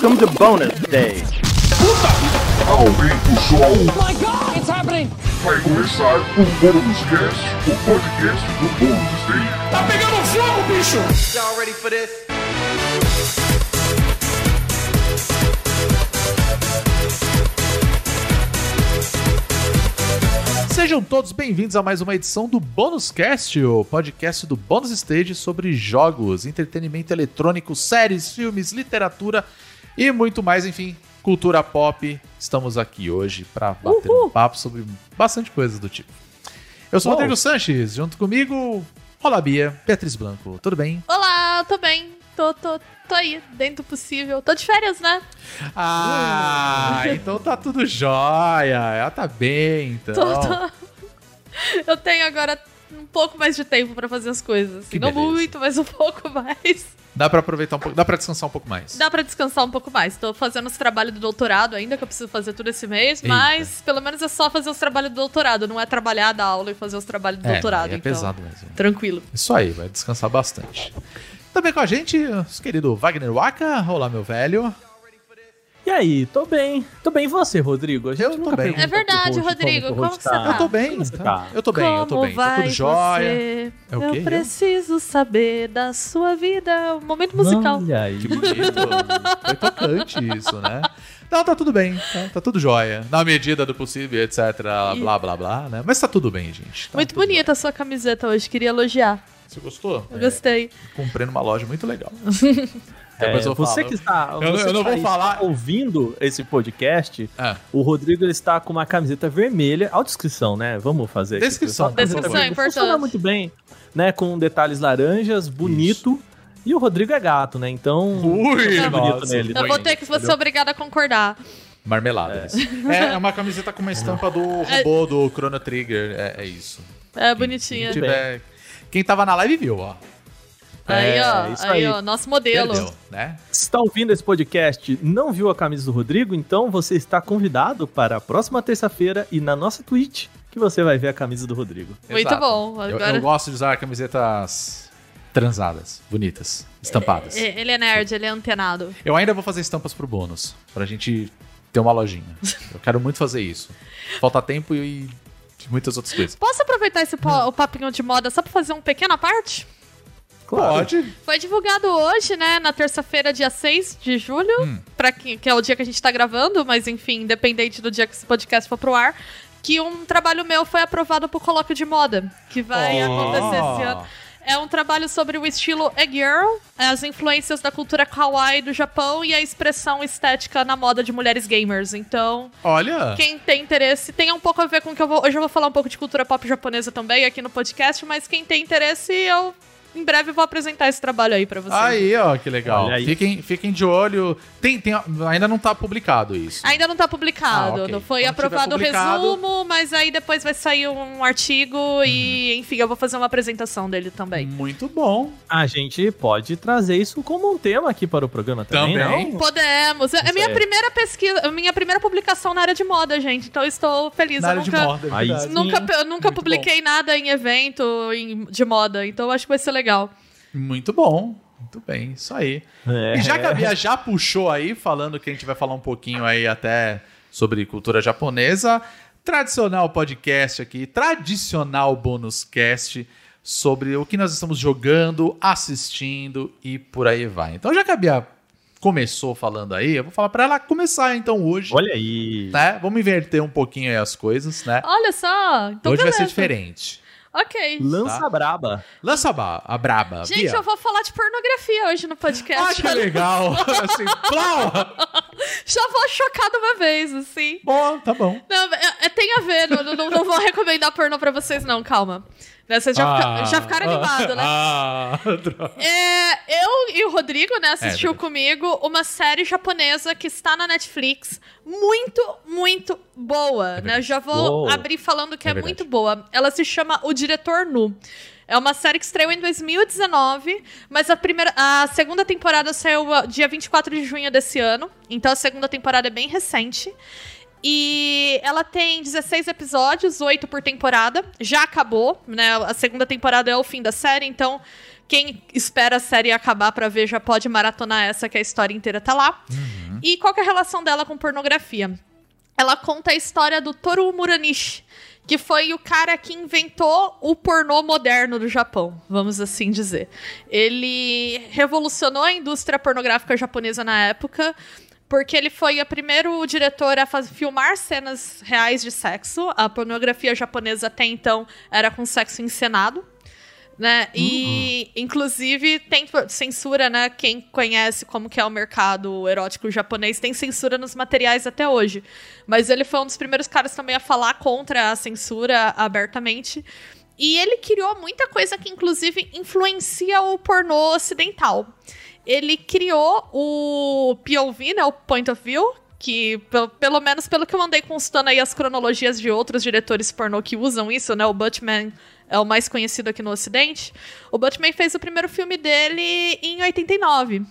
Welcome to bonus stage. Aumenta o som. Oh my god, it's happening! Vai começar o Bônus Cast, o podcast do Bônus Stage. Tá pegando fogo, bicho! Y'all ready for this? Sejam todos bem-vindos a mais uma edição do Bônus Cast, o podcast do Bônus Stage sobre jogos, entretenimento eletrônico, séries, filmes, literatura e muito mais, enfim, cultura pop. Estamos aqui hoje para bater um papo sobre bastante coisas do tipo. Eu sou o. Rodrigo Sanches, junto comigo, Olá Bia, Beatriz Blanco, tudo bem? Olá, tô bem. Tô, tô, tô aí, dentro do possível. Tô de férias, né? Ah, então tá tudo jóia, ela tá bem, então. Tô, tô. Eu tenho agora um pouco mais de tempo pra fazer as coisas. Não muito, mas um pouco mais. Dá pra aproveitar um pouco, dá pra descansar um pouco mais. Dá pra descansar um pouco mais. Tô fazendo os trabalhos do doutorado ainda, que eu preciso fazer tudo esse mês, Eita. mas pelo menos é só fazer os trabalhos do doutorado, não é trabalhar da aula e fazer os trabalhos do É, doutorado. é então, pesado mesmo. Tranquilo. Isso aí, vai descansar bastante. Também com a gente, nosso querido Wagner Waka. Olá, meu velho. E aí, tô bem. Tô bem e você, Rodrigo? A gente Eu tô nunca bem. É verdade, pro host Rodrigo, o como você tá? eu tô bem. Como você tá? tá? Eu tô bem, eu tô Como bem. Tá tudo jóia. você? É o eu quê? Eu? preciso saber da sua vida. Um momento musical. Olha aí. Que bonito. Foi tocante isso, né? Não, tá tudo bem. Tá, tá tudo jóia. Na medida do possível, etc. Blá, blá, blá, né? Mas tá tudo bem, gente. Tá Muito bonita a sua camiseta hoje, queria elogiar. Você gostou? Eu gostei. Comprei numa loja muito legal. É, você que está, Eu não- você eu não vou está falar- ouvindo esse podcast, Ah, o Rodrigo ele está com uma camiseta vermelha. Audição, né? Vamos fazer aqui, Descrição, vermelha. Descrição, Funciona importante. muito bem, né? Com detalhes laranjas, bonito. E o Rodrigo é gato, né? Então. Ui, é bonito nossa. nele. Eu vou ter que ser obrigada a concordar. Marmelada. isso. É. é uma camiseta com uma estampa do robô do Chrono Trigger. É, é isso. É bonitinha. Quem, tiver- quem tava na live viu, ó. Aí, É, ó, isso aí, aí. ó, nosso modelo. Perdeu, né? Se está ouvindo esse podcast não viu a camisa do Rodrigo, então você está convidado para a próxima terça-feira e na nossa Twitch que você vai ver a camisa do Rodrigo. Muito Exato. bom. Eu- Agora- Eu, gosto de usar camisetas transadas, bonitas, estampadas. É, Ele é nerd, ele é antenado. Eu ainda vou fazer estampas pro bônus, pra gente ter uma lojinha. Eu quero muito fazer isso. Falta tempo e muitas outras coisas. Posso aproveitar esse po- o papinho de moda só pra fazer uma pequena parte? Pode. Foi divulgado hoje, né, na terça-feira, dia 6 de julho, Hum. pra que, que é o dia que a gente tá gravando, mas enfim, independente do dia que esse podcast for pro ar, que um trabalho meu foi aprovado pro colóquio de moda, que vai Oh. acontecer esse ano. É um trabalho sobre o estilo e-girl, as influências da cultura kawaii do Japão e a expressão estética na moda de mulheres gamers. Então, Olha. quem tem interesse, tem um pouco a ver com o que eu vou. Hoje eu vou falar um pouco de cultura pop japonesa também aqui no podcast, mas quem tem interesse, eu em breve vou apresentar esse trabalho aí pra vocês. Aí, ó, que legal. Fiquem, fiquem de olho. Tem, tem, ainda não tá publicado isso. Ainda não tá publicado. Ah, ok. Não foi Quando aprovado o resumo, mas aí depois vai sair um artigo e, enfim, eu vou fazer uma apresentação dele também. Muito bom. A gente pode trazer isso como um tema aqui para o programa também, Também. não? Podemos. É Isso minha é. primeira pesquisa, minha primeira publicação na área de moda, gente. Então eu estou feliz. Na eu área de nunca, moda. é. Nunca, eu nunca Muito publiquei nada em evento em- de moda, então eu acho que vai ser legal. Muito bom. Muito bem, isso aí. É. E já que a Bia já puxou aí, falando que a gente vai falar um pouquinho aí até sobre cultura japonesa, tradicional podcast aqui, tradicional bônus cast sobre o que nós estamos jogando, assistindo e por aí vai. Então, já que a Bia começou falando aí, eu vou falar pra ela começar então hoje, Olha aí. né? Vamos inverter um pouquinho aí as coisas, né? Olha só. Então hoje vai ser diferente. Ok. Lança Tá. braba. Lança a, ba- a braba, Gente, Bia. eu vou falar de pornografia hoje no Ah, podcast. que legal! assim, plau! Já vou chocar de uma vez, assim. Bom, tá bom. Não, é, é- tem a ver, não, não, não vou recomendar pornô pra vocês, não, calma. Né, Vocês já, fica- já ficaram animados, né? Ah, droga. É, eu e o Rodrigo, né, assistiu É, comigo uma série japonesa que está na Netflix. Muito, muito boa, né? Eu já vou Boa. abrir falando que É é, muito boa. Ela se chama O Diretor Nu. É uma série que estreou em 2019, mas a, primeira, a segunda temporada saiu ah, dia 24 de junho desse ano. Então a segunda temporada é bem recente. E ela tem 16 episódios, 8 por temporada. Já acabou, né? A segunda temporada é o fim da série, então quem espera a série acabar pra ver já pode maratonar essa, que a história inteira tá lá. E qual que é a relação dela com pornografia? Ela conta a história do Toru Muranishi, que foi o cara que inventou o pornô moderno do Japão, vamos assim dizer. Ele revolucionou a indústria pornográfica japonesa na época, porque ele foi o primeiro diretor a faz- filmar cenas reais de sexo. A pornografia japonesa até então era com sexo encenado. Né? E, inclusive, tem censura, né? Quem conhece como que é o mercado erótico japonês tem censura nos materiais até hoje. Mas ele foi um dos primeiros caras também a falar contra a censura abertamente. E ele criou muita coisa que, inclusive, influencia o pornô ocidental. Ele criou o POV, né? O Point of View, que, pelo, pelo menos pelo que eu andei consultando aí as cronologias de outros diretores pornô que usam isso, né? O Butman é o mais conhecido aqui no Ocidente. O Butman fez o primeiro filme dele em 89.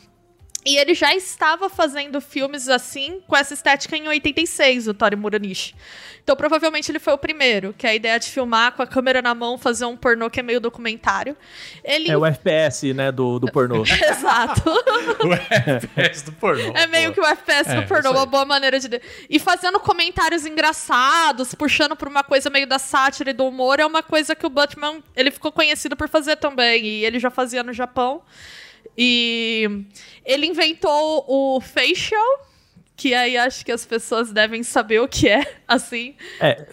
E ele já estava fazendo filmes assim, com essa estética em 86, o Tori Muranishi. Então, provavelmente ele foi o primeiro, que é a ideia de filmar com a câmera na mão, fazer um pornô que é meio documentário. Ele... É o FPS, né, do, do pornô. Exato. O FPS do pornô. É meio que o FPS É, do pornô, uma boa maneira de. E fazendo comentários engraçados, puxando por uma coisa meio da sátira e do humor, é uma coisa que o Butman ele ficou conhecido por fazer também. E ele já fazia no Japão. E ele inventou o facial, que aí acho que as pessoas devem saber o que é, assim. É,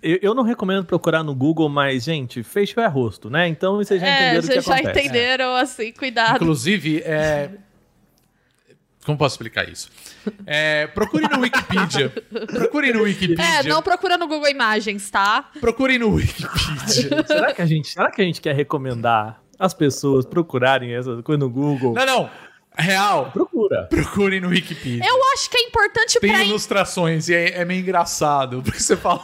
eu, não recomendo procurar no Google, mas, gente, facial é rosto, né? Então vocês já É, entenderam o já, que já acontece. entenderam, assim, cuidado. Inclusive, é... Como posso explicar isso? É, procure no Wikipedia. Procure no Wikipedia. É, não procura no Google Imagens, tá? Procure no Wikipedia. Será que, a gente, será que a gente quer recomendar as pessoas procurarem essas coisas no Google? Não, não. Real. Procura. Procure no Wikipedia. Eu acho que é importante Tem pra ilustrações e é, é meio engraçado. Porque você fala,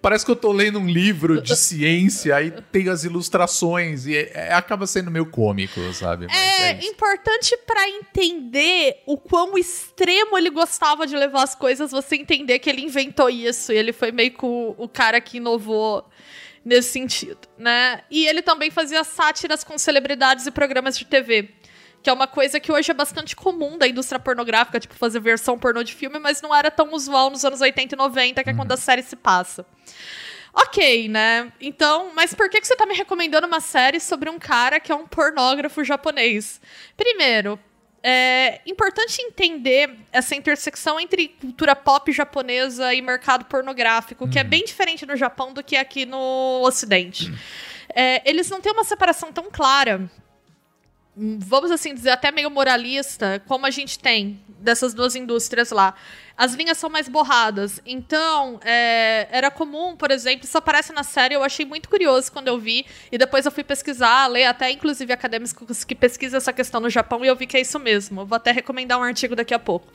parece que eu tô lendo um livro de ciência e tem as ilustrações e é- é- acaba sendo meio cômico, sabe? Mas É, isso. importante pra entender o quão extremo ele gostava de levar as coisas, você entender que ele inventou isso e ele foi meio que o, o cara que inovou nesse sentido, né? E ele também fazia sátiras com celebridades e programas de TV. Que é uma coisa que hoje é bastante comum da indústria pornográfica, tipo, fazer versão pornô de filme, mas não era tão usual nos anos 80 e 90, que é quando a série se passa. Ok, né? Então, mas por que, que você tá me recomendando uma série sobre um cara que é um pornógrafo japonês? Primeiro, é importante entender essa intersecção entre cultura pop japonesa e mercado pornográfico, que é bem diferente no Japão do que aqui no Ocidente. É, eles não têm uma separação tão clara vamos assim dizer, até meio moralista, como a gente tem dessas duas indústrias lá. As linhas são mais borradas. Então, é, era comum, por exemplo, isso aparece na série, eu achei muito curioso quando eu vi, e depois eu fui pesquisar, ler até inclusive acadêmicos que pesquisam essa questão no Japão, e eu vi que é isso mesmo. Eu vou até recomendar um artigo daqui a pouco.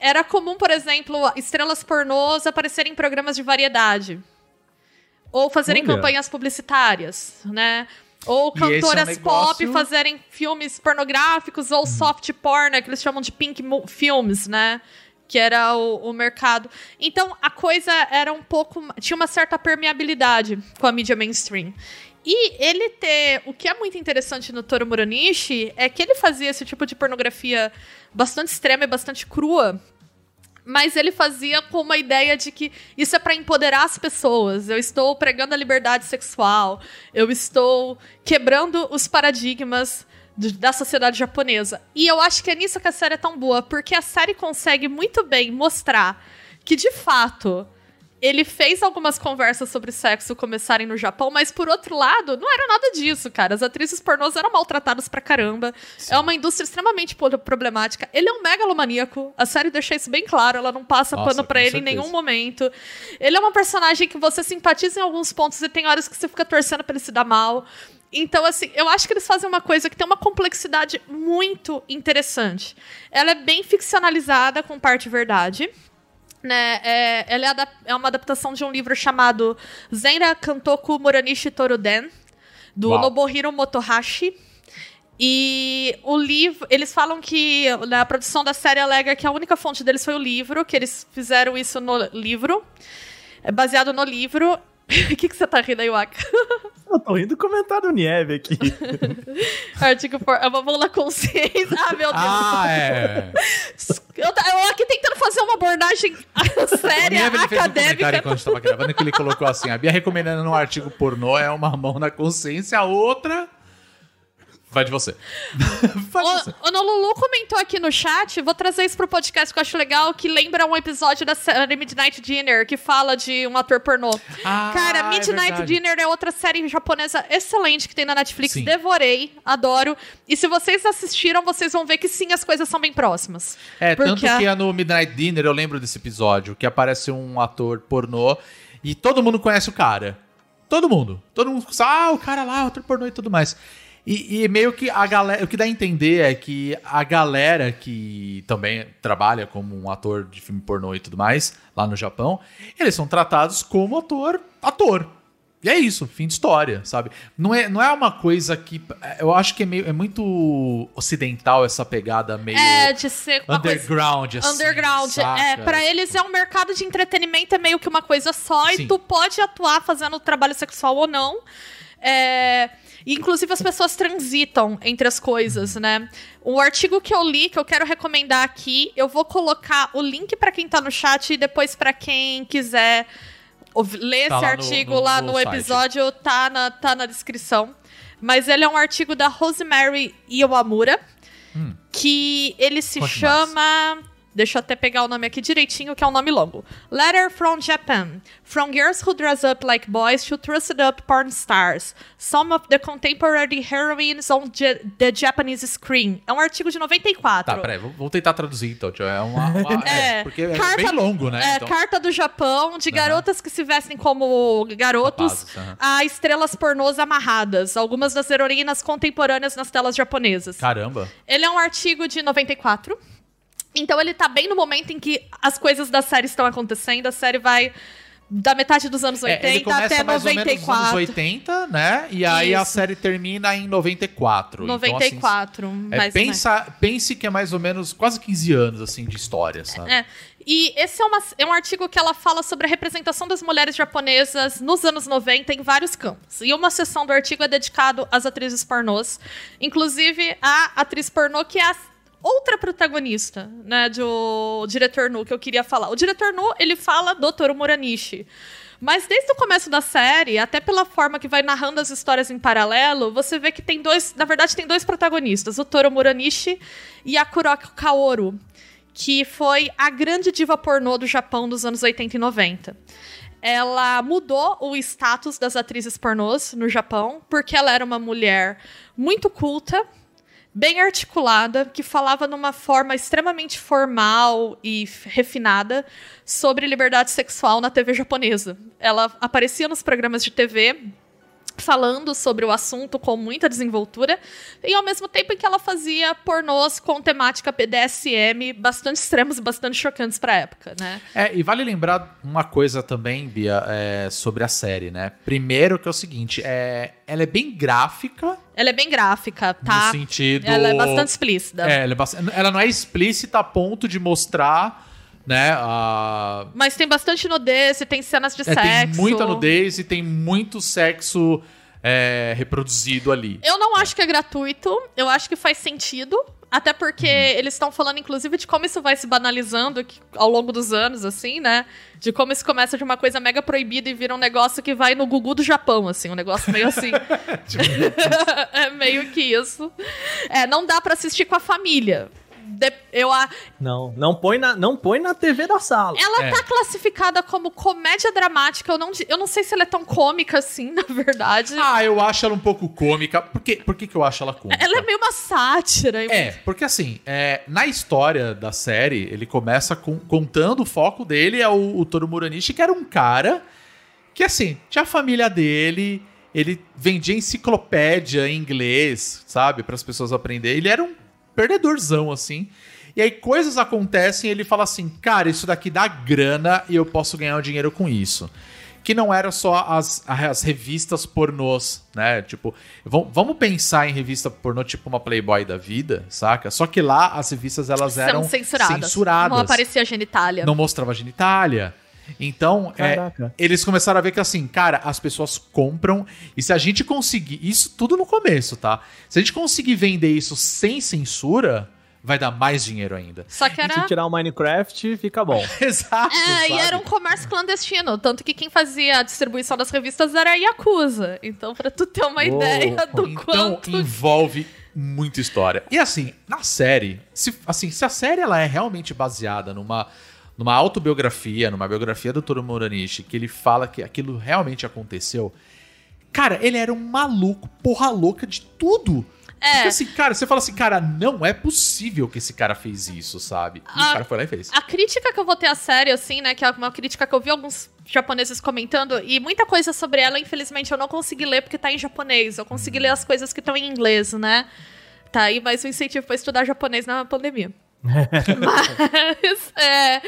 Era comum, por exemplo, estrelas pornôs aparecerem em programas de variedade. Ou fazerem Olha. campanhas publicitárias, né? Ou esse é um cantoras negócio- pop fazerem filmes pornográficos ou soft porn, que eles chamam de pink films, né? Que era o, o mercado. Então a coisa era um pouco. tinha uma certa permeabilidade com a mídia mainstream. E ele ter. O que é muito interessante no Toro Muranishi é que ele fazia esse tipo de pornografia bastante extrema e bastante crua. Mas ele fazia com uma ideia de que isso é para empoderar as pessoas. Eu estou pregando a liberdade sexual. Eu estou quebrando os paradigmas da sociedade japonesa. E eu acho que é nisso que a série é tão boa, porque a série consegue muito bem mostrar que, de fato, ele fez algumas conversas sobre sexo começarem no Japão, mas por outro lado, não era nada disso, cara. As atrizes pornôs eram maltratadas pra caramba. É uma indústria extremamente problemática. Ele é um megalomaníaco. A série deixa isso bem claro. Ela não passa Nossa, pano pra ele em certeza. nenhum momento. Ele é uma personagem que você simpatiza em alguns pontos e tem horas que você fica torcendo pra ele se dar mal. Então, assim, eu acho que eles fazem uma coisa que tem uma complexidade muito interessante. Ela é bem ficcionalizada com parte verdade né, é, ela é, é uma adaptação de um livro chamado Zenra Kantoku Muranishi Toruden, do Uau. Nobuhiro Motohashi. E o livro, eles falam que na produção da série alega que a única fonte deles foi o livro, que eles fizeram isso no livro, é baseado no livro. O que, que você tá rindo aí, Waka? Eu tô rindo do comentário do Nieve aqui. Artigo por. É uma mão na consciência. Ah, meu Deus. Ah, é. Eu, eu abordagem A séria, minha ele fez um comentário acadêmica. enquanto a gente tava gravando que ele colocou assim: a Bia recomendando um artigo pornô é uma mão na consciência, a outra. Vai de você. Vai de você. O, o Nolulu comentou aqui no chat, vou trazer isso pro podcast que eu acho legal, que lembra um episódio da série Midnight Dinner, que fala de um ator pornô. Ah, Cara, é Midnight verdade. Dinner é outra série japonesa excelente que tem na Netflix, Sim. devorei, adoro. E se vocês assistiram, vocês vão ver que sim, as coisas são bem próximas. É, tanto a- que é no Midnight Dinner, eu lembro desse episódio, que aparece um ator pornô e todo mundo conhece o cara. Todo mundo. Todo mundo sabe, ah, o cara lá, o ator pornô e tudo mais. E, e meio que a galera. O que dá a entender é que a galera que também trabalha como um ator de filme pornô e tudo mais, lá no Japão, eles são tratados como ator. ator. E é isso, fim de história, sabe? Não é, não é uma coisa que. Eu acho que é, meio, é muito ocidental essa pegada meio. É, de ser uma coisa... underground, assim. Underground, saca? é, pra eles é um mercado de entretenimento, é meio que uma coisa só, Sim. e tu pode atuar fazendo trabalho sexual ou não. É, inclusive as pessoas transitam entre as coisas, né? O artigo que eu li, que eu quero recomendar aqui, eu vou colocar o link pra quem tá no chat e depois pra quem quiser ler Tá esse lá no- artigo no- lá no no, site. episódio, tá na, tá na descrição. Mas ele é um artigo da Rosemary Iwamura, que ele se Hum. Chama. Deixa eu até pegar o nome aqui direitinho, que é um nome longo. Letter from Japan. From girls who dress up like boys to trusted up porn stars. Some of the contemporary heroines on the Japanese screen. É um artigo de 94. Tá, peraí, vou- tentar traduzir então. É uma. uma- é, É, porque é carta- bem longo, né? É, Então- carta do Japão, de garotas que se vestem como garotos Rapazes, aham. a estrelas pornôs amarradas. Algumas das heroínas contemporâneas nas telas japonesas. Caramba. Ele é um artigo de 94. Então ele tá bem no momento em que as coisas da série estão acontecendo. A série vai da metade dos anos 80 É, ele começa até mais ou menos nos 94. anos 80, né? E aí a Isso. série termina em 94. Então, assim, 94, é, mais pensa, pense que é mais ou menos quase 15 anos, assim, de história, sabe? É. E esse é, uma- é um artigo que ela fala sobre a representação das mulheres japonesas nos anos 90 em vários campos. E uma seção do artigo é dedicado às atrizes pornôs, inclusive a atriz pornô que é a outra protagonista, né, do diretor Nu que eu queria falar. O diretor Nu, ele fala do Toru Muranishi. Mas desde o começo da série, até pela forma que vai narrando as histórias em paralelo, você vê que tem dois, na verdade tem dois protagonistas, o Toru Muranishi e a Kuroko Kaoru, que foi a grande diva pornô do Japão dos anos 80 e 90. Ela mudou o status das atrizes pornôs no Japão, porque ela era uma mulher muito culta, bem articulada, que falava numa forma extremamente formal e refinada sobre liberdade sexual na TV japonesa. Ela aparecia nos programas de TV falando sobre o assunto com muita desenvoltura e ao mesmo tempo em que ela fazia pornôs com temática BDSM bastante extremos e bastante chocantes pra época, né? É, e vale lembrar uma coisa também, Bia, é, sobre a série, né? Primeiro que é o seguinte, é, ela é bem gráfica, Ela é bem gráfica, tá? no sentido... Ela é bastante explícita. É, ela, é bast- ela não é explícita a ponto de mostrar, né, a... Mas tem bastante nudez e tem cenas de É, sexo. tem muita nudez e tem muito sexo é, reproduzido ali. Eu não acho que é gratuito, eu acho que faz sentido. Até porque Uhum. eles estão falando, inclusive, de como isso vai se banalizando ao longo dos anos, assim, né? De como isso começa de uma coisa mega proibida e vira um negócio que vai no Gugu do Japão, assim, um negócio meio assim. Tipo, é meio que isso. É, não dá pra assistir com a família. De- eu, a- Não, não põe na, não põe na TV da sala. ela É. tá classificada como comédia dramática. Eu não, eu não sei se ela é tão cômica assim, na verdade. Ah, eu acho ela um pouco cômica. Por, quê? Por que, que eu acho ela cômica? ela é meio uma sátira. É, porque assim, é, na história da série, ele começa com- contando o foco dele é o, o Toru Muranishi, que era um cara que, assim, tinha a família dele, ele vendia enciclopédia em inglês, sabe, para as pessoas aprenderem. Ele era um perdedorzão, assim. E aí coisas acontecem e ele fala assim, cara, isso daqui dá grana e eu posso ganhar um dinheiro com isso. Que não era só as, as revistas pornôs, né? Tipo, vam- vamos pensar em revista pornô tipo uma Playboy da vida, saca? Só que lá as revistas elas eram São censuradas. censuradas. Não aparecia genitália. Não mostrava genitália. Então, é, eles começaram a ver que assim, cara, as pessoas compram e se a gente conseguir, isso tudo no começo, tá? Se a gente conseguir vender isso sem censura, vai dar mais dinheiro ainda. Só que era. Se tirar o Minecraft, fica bom. Exato. É, e sabe? era um comércio clandestino. Tanto que quem fazia a distribuição das revistas era a Yakuza. Então, pra tu ter uma Uou. ideia do Então quanto. envolve muita história. E assim, na série, se, assim, se a série ela é realmente baseada numa, numa autobiografia, numa biografia do Toro Muranishi, que ele fala que aquilo realmente aconteceu, cara, ele era um maluco, porra louca de tudo. É. Porque assim, cara, você fala assim, cara, não é possível que esse cara fez isso, sabe? E Ah, o cara foi lá e fez. A crítica que eu vou ter a sério, assim, né? Que é uma crítica que eu vi alguns japoneses comentando, e muita coisa sobre ela, infelizmente, eu não consegui ler porque tá em japonês. Eu consegui ler as coisas que estão em inglês, né? Tá aí mais um incentivo pra estudar japonês na pandemia. Mas, é,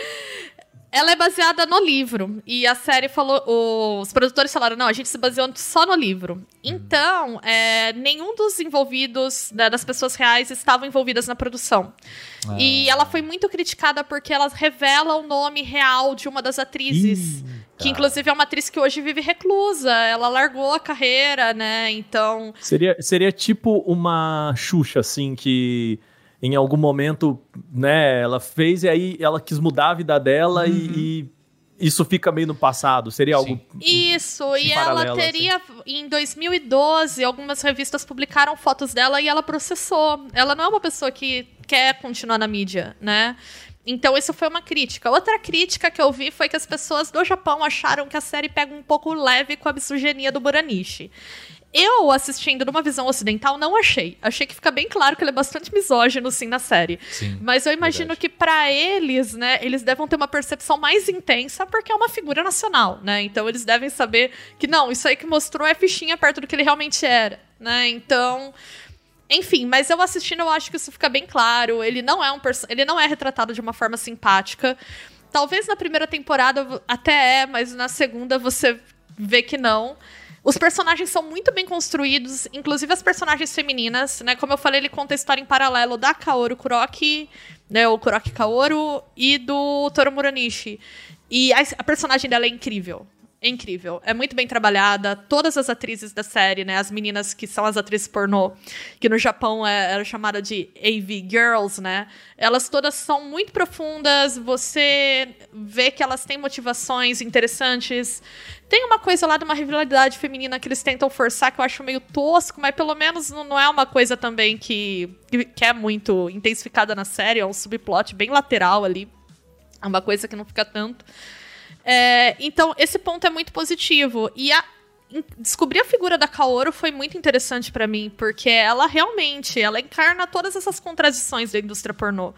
ela é baseada no livro. E a série falou. Os produtores falaram: não, a gente se baseou só no livro. Então, é, nenhum dos envolvidos, né, das pessoas reais, estavam envolvidas na produção. E ela foi muito criticada porque ela revela o nome real de uma das atrizes. Que inclusive é uma atriz que hoje vive reclusa. Ela largou a carreira, né? Então. Seria, seria tipo uma Xuxa, assim, que em algum momento, né, ela fez e aí ela quis mudar a vida dela e, e isso fica meio no passado. Seria algo. Isso, e ela assim. teria, em 2012, algumas revistas publicaram fotos dela e ela processou. Ela não é uma pessoa que quer continuar na mídia, né? Então, isso foi uma crítica. Outra crítica que eu vi foi que as pessoas do Japão acharam que a série pega um pouco leve com a misoginia do Buranishi. Eu, assistindo numa visão ocidental, não achei. Achei que fica bem claro que ele é bastante misógino, sim, na série. Sim, Mas eu imagino verdade. que pra eles, né, eles devem ter uma percepção mais intensa porque é uma figura nacional, né? Então eles devem saber que não, isso aí que mostrou é fichinha perto do que ele realmente era, né? Então, enfim, mas eu assistindo eu acho que isso fica bem claro. Ele não é um ele não é retratado de uma forma simpática. Talvez na primeira temporada até é, mas na segunda você vê que não. Os personagens são muito bem construídos, inclusive as personagens femininas, né? Como eu falei, ele conta a história em paralelo da Kaoru Kuroki, né? O Kuroki Kaoru e do Toru Muranishi. E a, a personagem dela é incrível. É incrível. É muito bem trabalhada. Todas as atrizes da série, né? As meninas que são as atrizes pornô, que no Japão é, era chamada de AV Girls, né? Elas todas são muito profundas. Você vê que elas têm motivações interessantes. Tem uma coisa lá de uma rivalidade feminina que eles tentam forçar que eu acho meio tosco, mas pelo menos não, é uma coisa também que, que é muito intensificada na série. É um subplot bem lateral ali. É uma coisa que não fica tanto. É, então, esse ponto é muito positivo. E a- descobrir a figura da Kaoru foi muito interessante pra mim, porque ela realmente, ela encarna todas essas contradições da indústria pornô.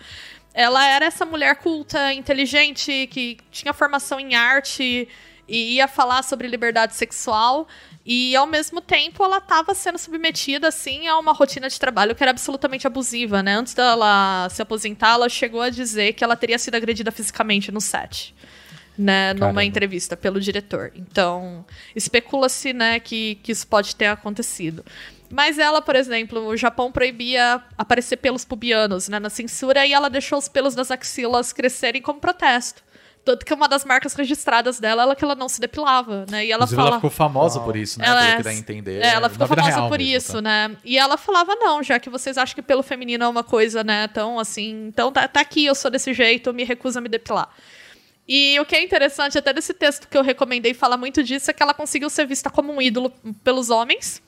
Ela era essa mulher culta, inteligente, que tinha formação em arte e ia falar sobre liberdade sexual. E ao mesmo tempo ela estava sendo submetida assim a uma rotina de trabalho que era absolutamente abusiva, né? Antes dela se aposentar, ela chegou a dizer que ela teria sido agredida fisicamente no set né, numa entrevista pelo diretor. Então, especula-se, né, que, que isso pode ter acontecido. Mas ela, por exemplo, o Japão proibia aparecer pelos pubianos, né, na censura, e ela deixou os pelos das axilas crescerem como protesto. Tanto que uma das marcas registradas dela era que ela não se depilava, né? E ela Inclusive, fala... ela ficou famosa por isso, né? Ela Pelo é- que dá a entender. É, ela ficou famosa por mesmo, isso, tá? né? E ela falava, não, já que vocês acham que pelo feminino é uma coisa, né, tão assim, então tá, tá aqui, eu sou desse jeito, eu me recuso a me depilar. E o que é interessante, até desse texto que eu recomendei fala muito disso, é que ela conseguiu ser vista como um ídolo pelos homens,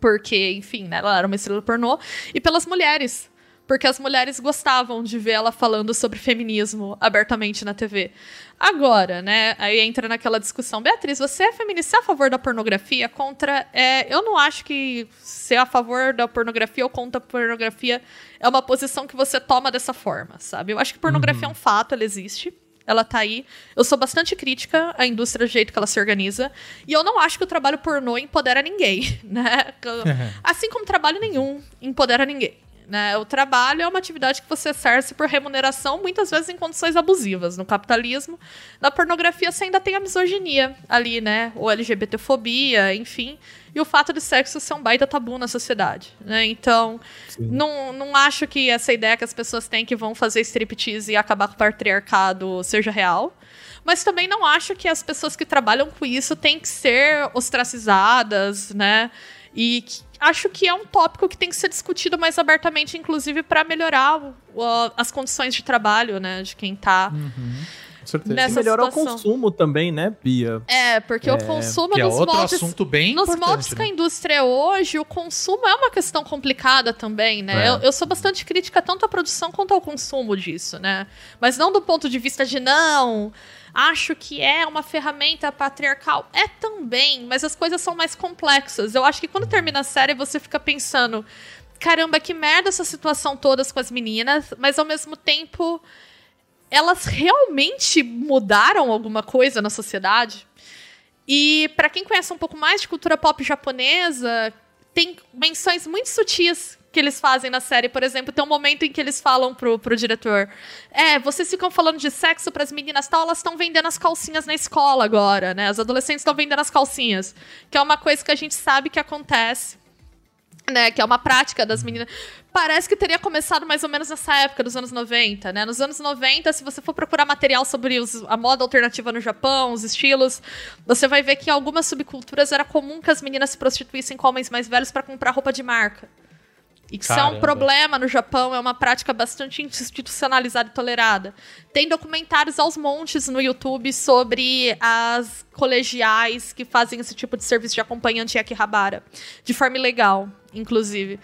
porque, enfim, né, ela era uma estrela pornô, e pelas mulheres, porque as mulheres gostavam de ver ela falando sobre feminismo abertamente na TV. Agora, né, aí entra naquela discussão, Beatriz, você é feminista, você é a favor da pornografia? Contra, é, eu não acho que ser a favor da pornografia ou contra a pornografia é uma posição que você toma dessa forma, sabe? Eu acho que pornografia é um fato, ela existe, ela tá aí. Eu sou bastante crítica à indústria do jeito que ela se organiza. E eu não acho que o trabalho pornô empodera ninguém, né? Assim como trabalho nenhum empodera ninguém. Né? O trabalho é uma atividade que você exerce por remuneração, muitas vezes em condições abusivas. No capitalismo, na pornografia você ainda tem a misoginia ali, né? Ou LGBTfobia, enfim. E o fato de sexo ser um baita tabu na sociedade, né? Então, não, não acho que essa ideia que as pessoas têm que vão fazer striptease e acabar com o patriarcado seja real. Mas também não acho que as pessoas que trabalham com isso têm que ser ostracizadas, né? E que- acho que é um tópico que tem que ser discutido mais abertamente, inclusive para melhorar o- as condições de trabalho, né, de quem tá Com certeza. nessa E melhorar situação. o consumo também, né, Bia? É, porque o consumo Que é nos outro moldes assunto bem Nos moldes que a né? indústria é hoje, o consumo é uma questão complicada também, né? É. Eu, eu sou bastante crítica tanto à produção quanto ao consumo disso, né? Mas não do ponto de vista de não, acho que é uma ferramenta patriarcal. É também, mas as coisas são mais complexas. Eu acho que quando termina a série, você fica pensando. Caramba, que merda essa situação todas com as meninas, mas ao mesmo tempo elas realmente mudaram alguma coisa na sociedade? E pra quem conhece um pouco mais de cultura pop japonesa, tem menções muito sutis que eles fazem na série. Por exemplo, tem um momento em que eles falam pro, pro diretor: É, vocês ficam falando de sexo pras meninas tal, elas estão vendendo as calcinhas na escola agora, né? As adolescentes estão vendendo as calcinhas. Que é uma coisa que a gente sabe que acontece. Né, que é uma prática das meninas. Parece que teria começado mais ou menos nessa época, dos anos 90, né? Nos anos 90, se você for procurar material sobre os- a moda alternativa no Japão, os estilos, você vai ver que em algumas subculturas era comum que as meninas se prostituíssem com homens mais velhos para comprar roupa de marca. E que isso é um problema no Japão, é uma prática bastante institucionalizada e tolerada. Tem documentários aos montes no YouTube sobre as colegiais que fazem esse tipo de serviço de acompanhante em Akihabara. De forma ilegal, inclusive.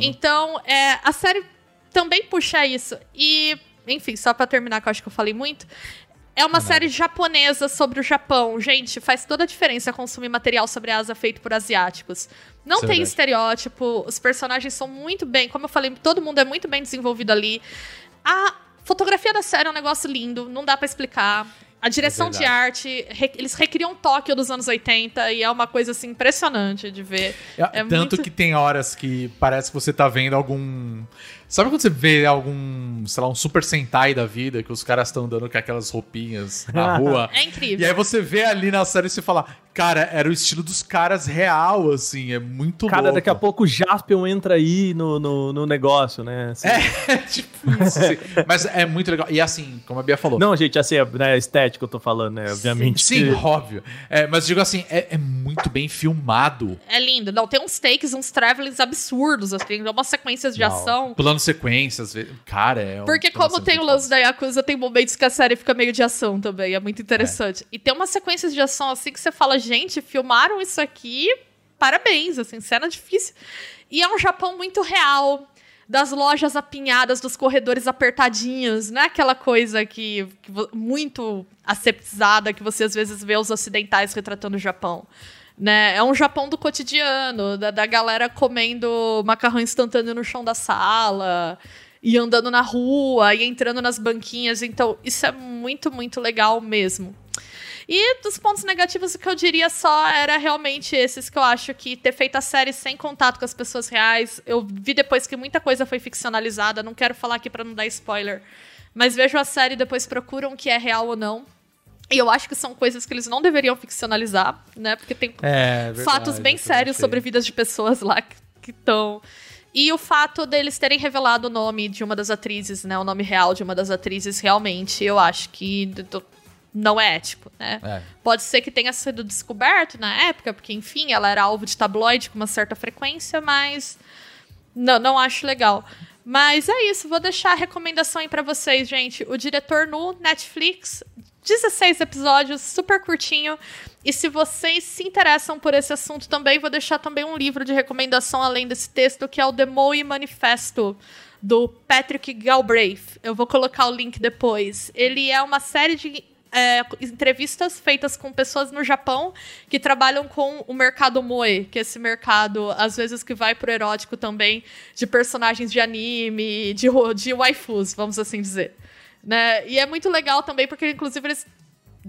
Então, é, a série também puxa isso. E, enfim, só pra terminar, que eu acho que eu falei muito. É uma série japonesa sobre o Japão. Gente, faz toda a diferença consumir material sobre a Asa feito por asiáticos. Não Isso é tem verdade. estereótipo, os personagens são muito bem, como eu falei, todo mundo é muito bem desenvolvido ali. A fotografia da série é um negócio lindo, não dá pra explicar. A direção de verdade. arte, re- eles recriam Tóquio dos anos 80 e é uma coisa assim impressionante de ver. É, É Tanto muito- que tem horas que parece que você tá vendo algum. Sabe quando você vê algum, sei lá, um Super Sentai da vida, que os caras estão dando com aquelas roupinhas na rua? É E incrível. aí você vê ali na série e você fala, cara, era o estilo dos caras real, assim, é muito Cara, louco. daqui a pouco o Jaspion entra aí no, no, no negócio, né? Assim. É, tipo isso, assim. Mas é muito legal. E assim, como a Bia falou. Não, gente, assim, é né, estético eu tô falando, né? Obviamente. Sim, óbvio. É, mas digo assim, é, é muito bem filmado. É lindo. Não, tem uns takes, uns travelings absurdos, assim, tem umas sequências de ação. Sequências, às vezes. Cara, é um- Porque como tem o lance da Yakuza, tem momentos que a série fica meio de ação também, é muito interessante. E tem umas sequências de ação assim que você fala, gente, filmaram isso aqui, parabéns, assim, cena difícil. E é um Japão muito real, das lojas apinhadas, dos corredores apertadinhos, não é aquela coisa que, que muito aseptizada que você às vezes vê os ocidentais retratando o Japão. Né? É um Japão do cotidiano, da, da galera comendo macarrão instantâneo no chão da sala, e andando na rua, e entrando nas banquinhas. Então, isso é muito, muito legal mesmo. E dos pontos negativos, o que eu diria só era realmente esses que eu acho que ter feito a série sem contato com as pessoas reais. Eu vi depois que muita coisa foi ficcionalizada, não quero falar aqui pra não dar spoiler. Mas vejo a série e depois procuram o que é real ou não. E eu acho que são coisas que eles não deveriam ficcionalizar, né? Porque tem É, verdade, fatos bem eu sérios sobre vidas de pessoas lá que estão. E o fato deles terem revelado o nome de uma das atrizes, né? O nome real de uma das atrizes, realmente, eu acho que não é ético, né? É. Pode ser que tenha sido descoberto na época, porque, enfim, ela era alvo de tabloide com uma certa frequência, mas não, não acho legal. Mas é isso, vou deixar a recomendação aí pra vocês, gente. O diretor no Netflix, 16 episódios, super curtinho. E se vocês se interessam por esse assunto também, vou deixar também um livro de recomendação além desse texto, que é o The Moe Manifesto, do Patrick Galbraith. Eu vou colocar o link depois. Ele é uma série de é, entrevistas feitas com pessoas no Japão que trabalham com o mercado moe, que é esse mercado, às vezes, que vai pro erótico também, de personagens de anime, de, de waifus, vamos assim dizer. Né? E é muito legal também, porque, inclusive, eles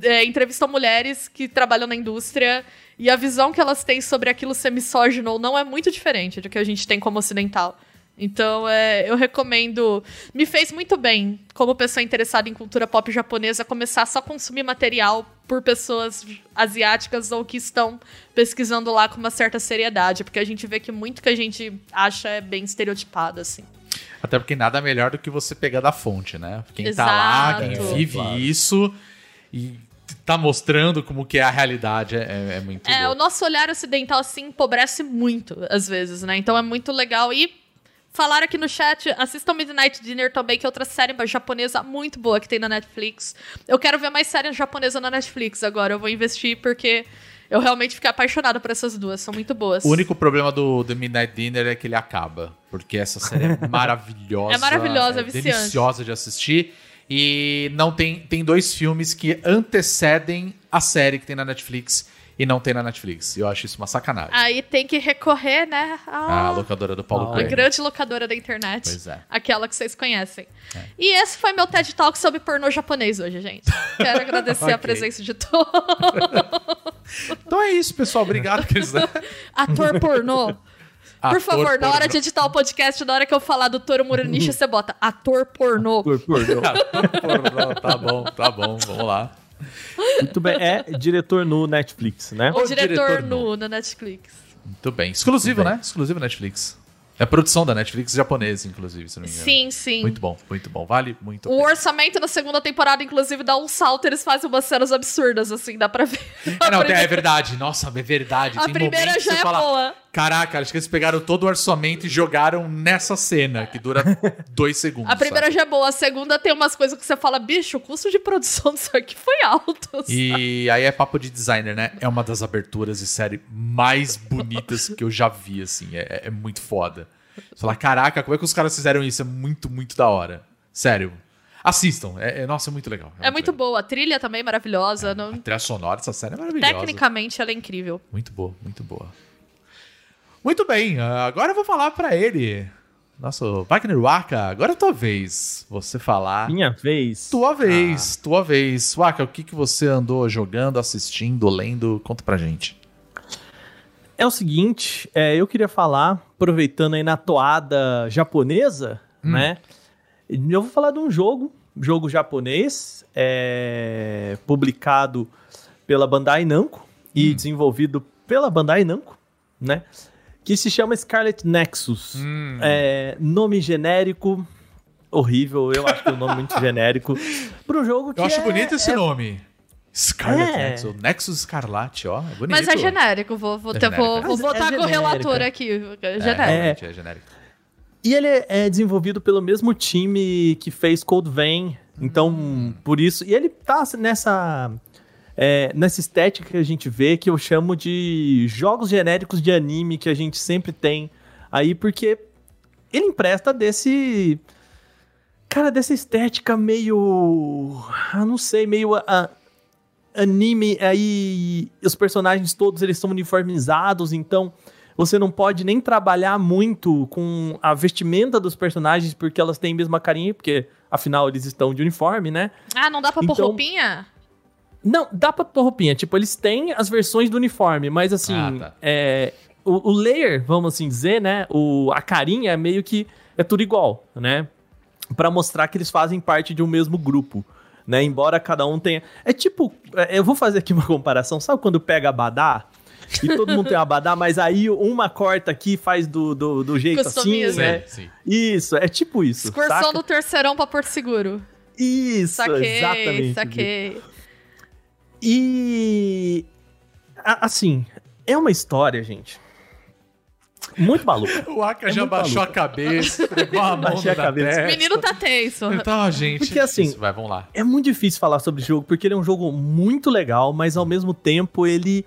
é, entrevistam mulheres que trabalham na indústria e a visão que elas têm sobre aquilo ser misógino ou não é muito diferente do que a gente tem como ocidental. Então, é, eu recomendo. Me fez muito bem, como pessoa interessada em cultura pop japonesa, começar só a consumir material por pessoas asiáticas ou que estão pesquisando lá com uma certa seriedade, porque a gente vê que muito que a gente acha é bem estereotipado, assim. Até porque nada melhor do que você pegar da fonte, né? Quem tá lá, quem Exato. vive Claro. isso e tá mostrando como que é a realidade. É, é- muito É, o louco. nosso olhar ocidental, assim, empobrece muito, às vezes, né? Então é muito legal. E falaram aqui no chat, assistam Midnight Dinner também, que é outra série japonesa muito boa que tem na Netflix. Eu quero ver mais séries japonesas na Netflix agora. Eu vou investir porque eu realmente fiquei apaixonada por essas duas. São muito boas. O único problema do The Midnight Dinner é que ele acaba. Porque essa série é maravilhosa. É maravilhosa, é viciante. deliciosa de assistir. E não tem, tem dois filmes que antecedem a série que tem na Netflix e não tem na Netflix. E eu acho isso uma sacanagem. Aí tem que recorrer, né? A A, locadora do Paulo a Coelho. grande locadora da internet. Pois é. Aquela que vocês conhecem. E esse foi meu TED Talk sobre pornô japonês hoje, gente. Quero agradecer a Ok. presença de todos. Então é isso, pessoal. Obrigado, Cris. Ator pornô. Por Ator favor, na hora pornô. de editar o podcast, na hora que eu falar do Toro Muranishi, você bota ator pornô. Por- por- Pornô, tá bom, tá bom. Vamos lá. Muito bem. É diretor no Netflix, né? O, O diretor, diretor nu na Netflix. Muito bem. Exclusivo, Muito bem. né? Exclusivo Netflix. É produção da Netflix japonesa, inclusive, se não me engano. Sim, sim. Muito bom, muito bom. Vale muito a O pena. orçamento na segunda temporada, inclusive, dá um salto, eles fazem umas cenas absurdas, assim, dá pra ver. É, não, é primeira- verdade. Nossa, é verdade. A Tem primeira já é fala, boa. Caraca, acho que eles pegaram todo o orçamento e jogaram nessa cena, que dura dois segundos. A primeira sabe? já é boa, a segunda tem umas coisas que você fala, bicho, o custo de produção disso aqui foi alto. E aí é papo de designer, né? É uma das aberturas de série mais bonitas que eu já vi, assim. É, é muito foda. Você fala, caraca, como é que os caras fizeram isso? É muito, muito da hora. Sério. Assistam. É, é- nossa, é muito legal. É muito legal. boa, a trilha também é maravilhosa. não- A trilha sonora dessa série é maravilhosa. Tecnicamente ela é incrível. Muito boa, muito boa. Muito bem, ah, agora eu vou falar pra ele. Nosso Wagner Waka, agora é tua vez. Você falar. Minha vez. Tua vez, tua vez. Waka, o que, que você andou jogando, assistindo, lendo? Conta pra gente. É o seguinte, é, eu queria falar, aproveitando aí na toada japonesa, né? Eu vou falar de um jogo, jogo japonês, é, publicado pela Bandai Namco e desenvolvido pela Bandai Namco, né? Que se chama Scarlet Nexus. É, nome genérico, horrível, eu acho que é um nome muito genérico. Para um jogo que Eu acho é- bonito esse é- nome. Scarlet É. Nexus. Nexus Escarlate, ó. É bonito. Mas é genérico, vou, vou, É ter- vou- genérico. vou Mas é botar com o relator aqui. É É, genérico. é genérico. E ele é desenvolvido pelo mesmo time que fez Cold Vein. Então, por isso. E ele tá nessa. É, nessa estética que a gente vê, que eu chamo de jogos genéricos de anime que a gente sempre tem aí, porque ele empresta desse. Cara, dessa estética meio. Ah, não sei, meio. ah, anime aí os personagens todos eles são uniformizados, então você não pode nem trabalhar muito com a vestimenta dos personagens porque elas têm a mesma carinha, porque afinal eles estão de uniforme, né? Ah, não dá pra pôr Então- roupinha? Não, dá pra pôr roupinha, tipo, eles têm as versões do uniforme, mas assim, Ah, tá. é, o, o layer, vamos assim dizer, né, o, a carinha é meio que é tudo igual, né? Pra mostrar que eles fazem parte de um mesmo grupo. Né, embora cada um tenha. É tipo. é, Eu vou fazer aqui uma comparação. Sabe quando pega abadá? E todo mundo tem abadá, mas aí uma corta aqui e faz do, do, do jeito assim, né? Sim, sim. Isso, é tipo isso. Excursão saca? do terceirão pra Porto Seguro. Isso, Saquei, exatamente. saquei. E. a- assim, é uma história, gente. Muito maluca. O Aka É já baixou maluco. a cabeça, pregou a mão Baixei a na cabeça. testa. O menino tá tenso. Então, gente. Porque, assim. Vai, vamos lá. É muito difícil falar sobre o jogo, porque ele é um jogo muito legal, mas ao mesmo tempo ele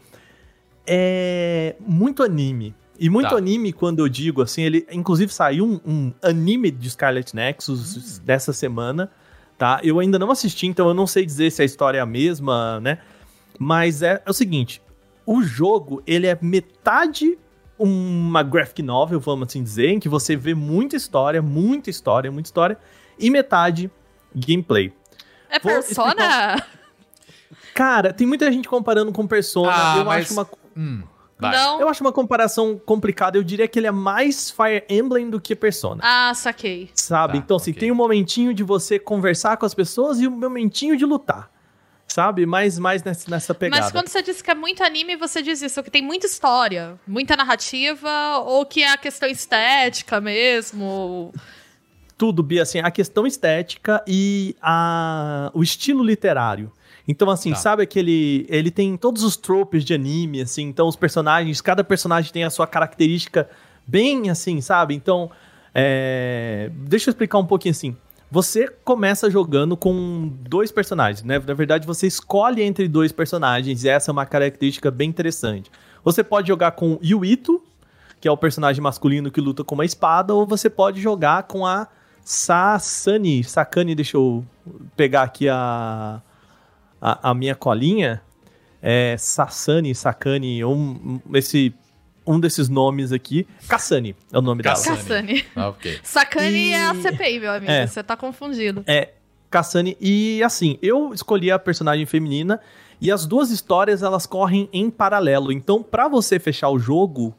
é muito anime. E muito Tá. anime, quando eu digo assim, ele. Inclusive saiu um, um anime de Scarlet Nexus dessa semana, tá? Eu ainda não assisti, então eu não sei dizer se a história é a mesma, né? Mas é, é o seguinte: o jogo, ele é metade uma graphic novel, vamos assim dizer, em que você vê muita história, muita história, muita história, e metade gameplay. É Vou persona? Cara, tem muita gente comparando com Persona. Ah, eu, mas- acho uma, Hum, vai. Não. eu acho uma comparação complicada. Eu diria que ele é mais Fire Emblem do que Persona. Ah, saquei. sabe? Tá, então, assim, ok. tem um momentinho de você conversar com as pessoas e um momentinho de lutar. Sabe? Mais, mais nessa, nessa pegada. Mas quando você diz que é muito anime, você diz isso, que tem muita história, muita narrativa, ou que é a questão estética mesmo? tudo, Bia, assim, a questão estética e a, o estilo literário. Então, assim, Tá. sabe aquele. Ele tem todos os tropes de anime, assim, então os personagens, cada personagem tem a sua característica bem assim, sabe? Então, é, deixa eu explicar um pouquinho assim. Você começa jogando com dois personagens, né? Na verdade, você escolhe entre dois personagens, e essa é uma característica bem interessante. Você pode jogar com Yuito, que é o personagem masculino que luta com uma espada, ou você pode jogar com a Sasani. Sakani, deixa eu pegar aqui a, a, a minha colinha. É Sasani, Sakani, um, um- esse, um desses nomes aqui. Kassani é o nome dela. Kassani. Cassani. Ah, ok. Sacane E- é a CPI, meu amigo. É. Você tá confundido. É, Kassani. E assim, eu escolhi a personagem feminina e as duas histórias elas correm em paralelo. Então, pra você fechar o jogo,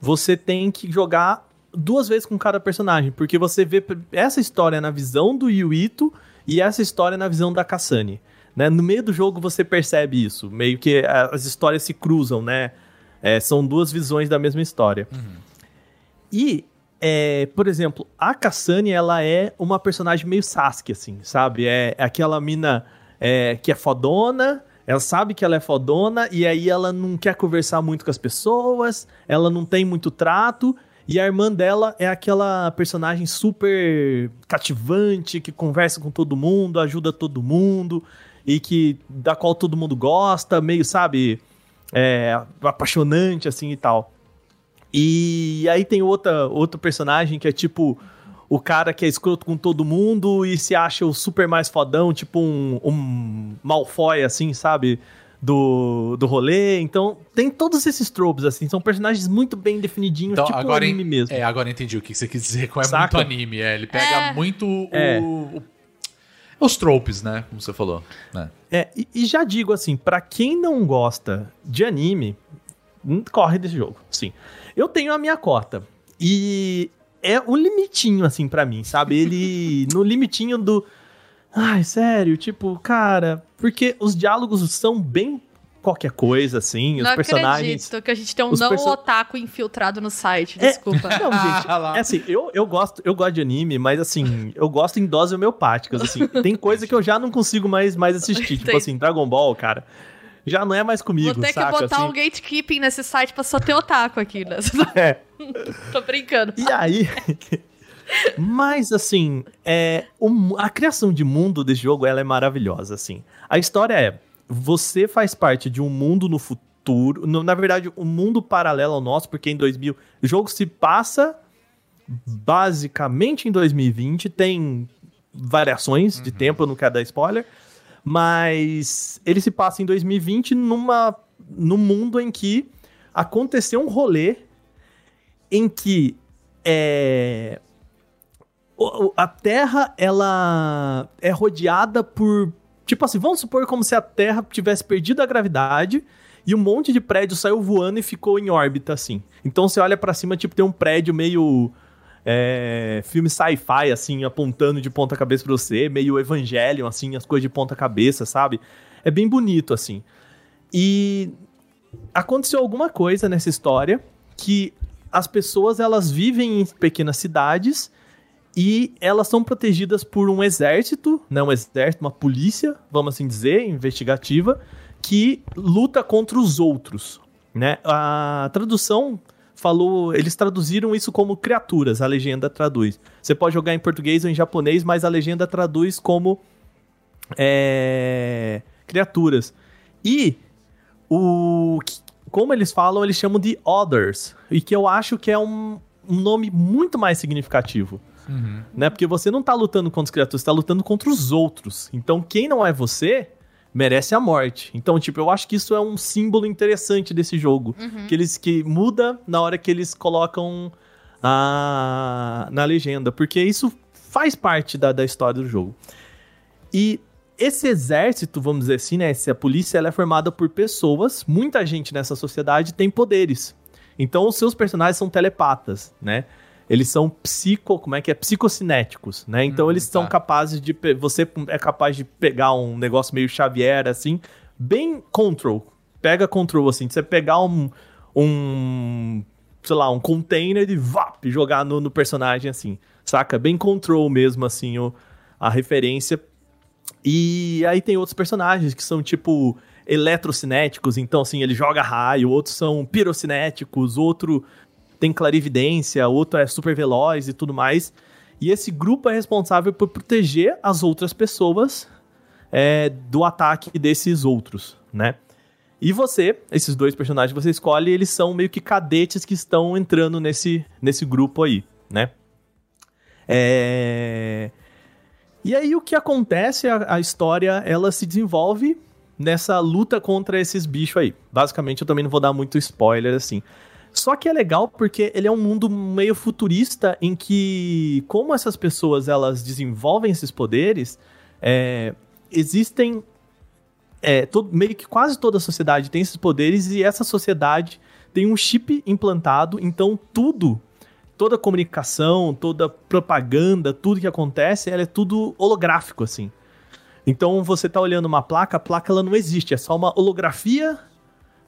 você tem que jogar duas vezes com cada personagem, porque você vê essa história na visão do Yuito e essa história na visão da Kassani. Né? No meio do jogo você percebe isso, meio que as histórias se cruzam, né? É, são duas visões da mesma história. E, é, por exemplo, a Kassani, ela é uma personagem meio Sasuke, assim, sabe? É, é aquela mina é, que é fodona, ela sabe que ela é fodona, e aí ela não quer conversar muito com as pessoas, ela não tem muito trato, e a irmã dela é aquela personagem super cativante, que conversa com todo mundo, ajuda todo mundo, e que da qual todo mundo gosta, meio, sabe, é, apaixonante, assim, e tal. E aí tem outra, outro personagem que é tipo o cara que é escroto com todo mundo e se acha o super mais fodão, tipo um, um Malfoy, assim, sabe? Do, do rolê. Então, tem todos esses tropes, assim. São personagens muito bem definidinhos, Então, tipo agora, um anime mesmo. É, agora entendi o que você quis dizer com é Saca? muito anime. É, ele pega É. muito o, É. o- os tropes, né? Como você falou. né? É, e, e já digo assim, pra quem não gosta de anime, hum, corre desse jogo, sim. Eu tenho a minha cota e é um limitinho assim pra mim, sabe? Ele no limitinho do Ai, sério, tipo, cara, porque os diálogos são bem qualquer coisa assim, os não personagens acredito que a gente tem um os não perso- otaku infiltrado no site. É. Desculpa. Não, gente, Ah, lá. é assim, eu, eu gosto, eu gosto de anime, mas assim, eu gosto em doses homeopáticas, assim. Tem coisa que eu já não consigo mais, mais assistir, tipo assim, Dragon Ball, cara. Já não é mais comigo, Vou ter saca? que botar assim? um gatekeeping nesse site pra só ter otaku aqui, né? É. Tô brincando. E aí. Mas, assim, é, o a criação de mundo desse jogo ela é maravilhosa, assim. A história é: você faz parte de um mundo no futuro. no- na verdade, um mundo paralelo ao nosso, porque em 2000. O jogo se passa basicamente em 2020. Tem variações de tempo, eu não quero dar spoiler. Mas ele se passa em 2020 numa, num mundo em que aconteceu um rolê em que é, a Terra ela é rodeada por tipo assim, vamos supor como se a Terra tivesse perdido a gravidade e um monte de prédio saiu voando e ficou em órbita assim. Então você olha pra cima, tipo tem um prédio meio é, filme sci-fi assim, apontando de ponta cabeça pra você, meio Evangelion assim, as coisas de ponta cabeça, sabe? É bem bonito assim. E aconteceu alguma coisa nessa história que as pessoas elas vivem em pequenas cidades e elas são protegidas por um exército, né, um exército, uma polícia, vamos assim dizer, investigativa, que luta contra os outros, né? A tradução falou, eles traduziram isso como criaturas, a legenda traduz. Você pode jogar em português ou em japonês, mas a legenda traduz como é, criaturas. E o como eles falam, eles chamam de others, e que eu acho que é um, um nome muito mais significativo. Né? Porque você não tá lutando contra as criaturas, você tá lutando contra os outros. Então, quem não é você merece a morte. Então, tipo, eu acho que isso é um símbolo interessante desse jogo. Que eles que muda na hora que eles colocam a, na legenda. Porque isso faz parte da, da história do jogo. E esse exército, vamos dizer assim, né? Essa polícia, ela é formada por pessoas. Muita gente nessa sociedade tem poderes. Então, os seus personagens são telepatas, né? Eles são psico, como é que é? Psicocinéticos, né? Então, Hum, eles são tá. capazes de. Você é capaz de pegar um negócio meio Xavier, assim, bem control. Pega control, assim. Você pegar um. um sei lá, um container e vap, jogar no, no personagem assim, saca? Bem control mesmo, assim, o, a referência. E aí tem outros personagens que são tipo eletrocinéticos, então assim, ele joga raio, outros são pirocinéticos, outro tem clarividência, outro é super veloz e tudo mais. E esse grupo é responsável por proteger as outras pessoas é, do ataque desses outros, né? E você, esses dois personagens que você escolhe, eles são meio que cadetes que estão entrando nesse, nesse grupo aí, né? É... E aí o que acontece, a, a história, ela se desenvolve nessa luta contra esses bichos aí. Basicamente, eu também não vou dar muito spoiler assim. Só que é legal porque ele é um mundo meio futurista em que, como essas pessoas elas desenvolvem esses poderes, é, existem é, todo, meio que quase toda a sociedade tem esses poderes e essa sociedade tem um chip implantado, então tudo, toda comunicação, toda propaganda, tudo que acontece, ela é tudo holográfico assim. Então você tá olhando uma placa, a placa ela não existe, é só uma holografia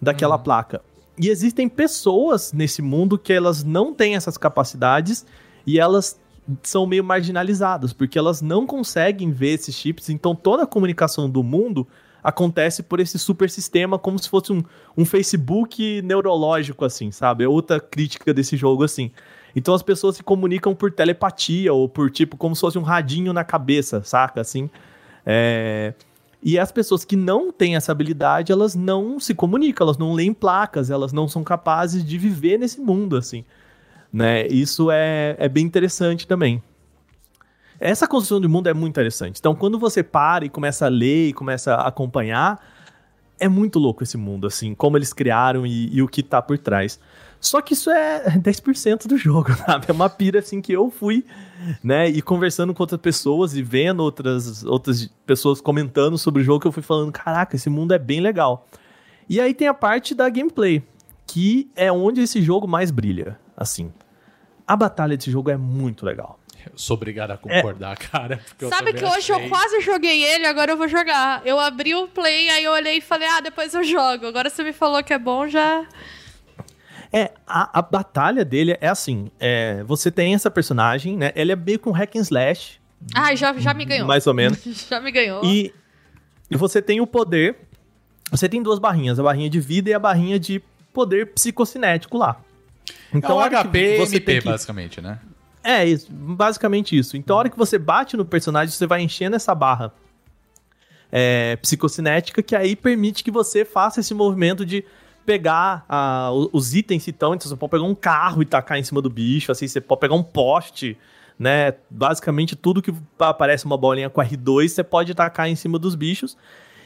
daquela uhum. placa. E existem pessoas nesse mundo que elas não têm essas capacidades e elas são meio marginalizadas, porque elas não conseguem ver esses chips, então toda a comunicação do mundo acontece por esse super sistema, como se fosse um, um Facebook neurológico, assim, sabe? É outra crítica desse jogo, assim. Então as pessoas se comunicam por telepatia, ou por tipo, como se fosse um radinho na cabeça, saca? Assim. É... E as pessoas que não têm essa habilidade, elas não se comunicam, elas não leem placas, elas não são capazes de viver nesse mundo, assim. Né? Isso é, é bem interessante também. Essa construção de mundo é muito interessante. Então, quando você para e começa a ler e começa a acompanhar, é muito louco esse mundo, assim, como eles criaram e, e o que tá por trás. Só que isso é 10% do jogo, sabe? É uma pira assim que eu fui, né? E conversando com outras pessoas e vendo outras, outras pessoas comentando sobre o jogo que eu fui falando, caraca, esse mundo é bem legal. E aí tem a parte da gameplay, que é onde esse jogo mais brilha, assim. A batalha desse jogo é muito legal. Eu sou obrigado a concordar, é. cara. Sabe que hoje eu quase joguei ele, agora eu vou jogar. Eu abri o play, aí eu olhei e falei, ah, depois eu jogo. Agora você me falou que é bom, já. É, a, a batalha dele é assim: é, você tem essa personagem, né? Ele é meio com um hack and slash. Ah, já, já me ganhou. Mais ou menos. já me ganhou. E, e você tem o poder. Você tem duas barrinhas, a barrinha de vida e a barrinha de poder psicocinético lá. Então, é o HP e MP, que... basicamente, né? É, isso, basicamente isso. Então, a hora que você bate no personagem, você vai enchendo essa barra é, psicocinética, que aí permite que você faça esse movimento de pegar os itens então, então você pode pegar um carro e tacar em cima do bicho, assim, você pode pegar um poste, né? Basicamente tudo que aparece uma bolinha com R2, você pode tacar em cima dos bichos.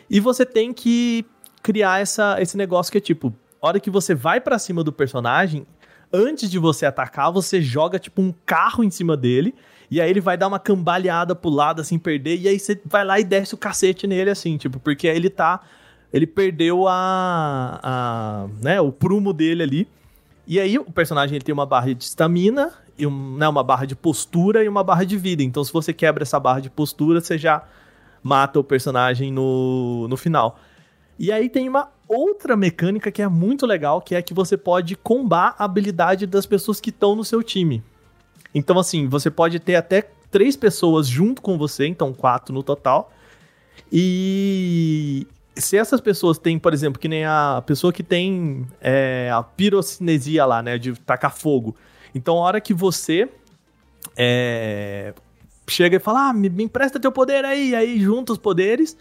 E você tem que criar essa, esse negócio que é tipo, hora que você vai para cima do personagem, antes de você atacar, você joga tipo um carro em cima dele. E aí ele vai dar uma cambaleada pro lado, assim, perder. E aí você vai lá e desce o cacete nele, assim, tipo, porque ele tá ele perdeu a, a né, o prumo dele ali. E aí o personagem ele tem uma barra de estamina, um, né, uma barra de postura e uma barra de vida. Então se você quebra essa barra de postura, você já mata o personagem no, no final. E aí tem uma outra mecânica que é muito legal, que é que você pode combar a habilidade das pessoas que estão no seu time. Então assim, você pode ter até três pessoas junto com você, então quatro no total. E se essas pessoas têm, por exemplo, que nem a pessoa que tem é, a pirocinesia lá, né, de tacar fogo. Então, a hora que você é, chega e fala, ah, me, me, empresta teu poder aí, aí junta os poderes,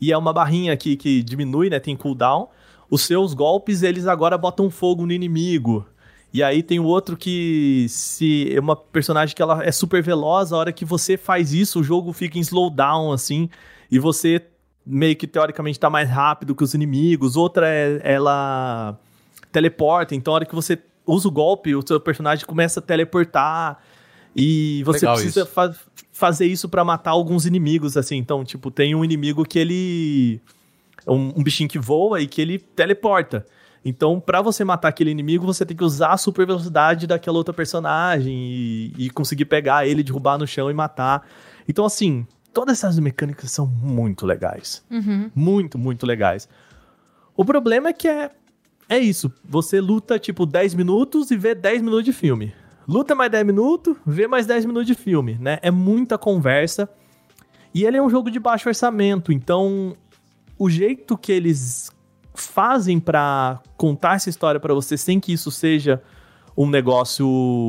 e é uma barrinha aqui que diminui, né, tem cooldown, os seus golpes, eles agora botam fogo no inimigo. E aí tem o outro que se é uma personagem que ela é super veloz, a hora que você faz isso, o jogo fica em slowdown assim, e você meio que teoricamente tá mais rápido que os inimigos, outra é ela teleporta, então a hora que você usa o golpe, o seu personagem começa a teleportar e você Legal precisa fa fazer isso para matar alguns inimigos, assim. Então, tipo, tem um inimigo que ele. Um, um bichinho que voa e que ele teleporta. Então, para você matar aquele inimigo, você tem que usar a super velocidade daquela outra personagem e, e conseguir pegar ele, derrubar no chão e matar. Então, assim, todas essas mecânicas são muito legais. Uhum. Muito, muito legais. O problema é que é é isso. Você luta, tipo, 10 minutos e vê 10 minutos de filme. Luta mais 10 minutos, vê mais 10 minutos de filme, né? É muita conversa. E ele é um jogo de baixo orçamento, então o jeito que eles fazem pra contar essa história pra você sem que isso seja um negócio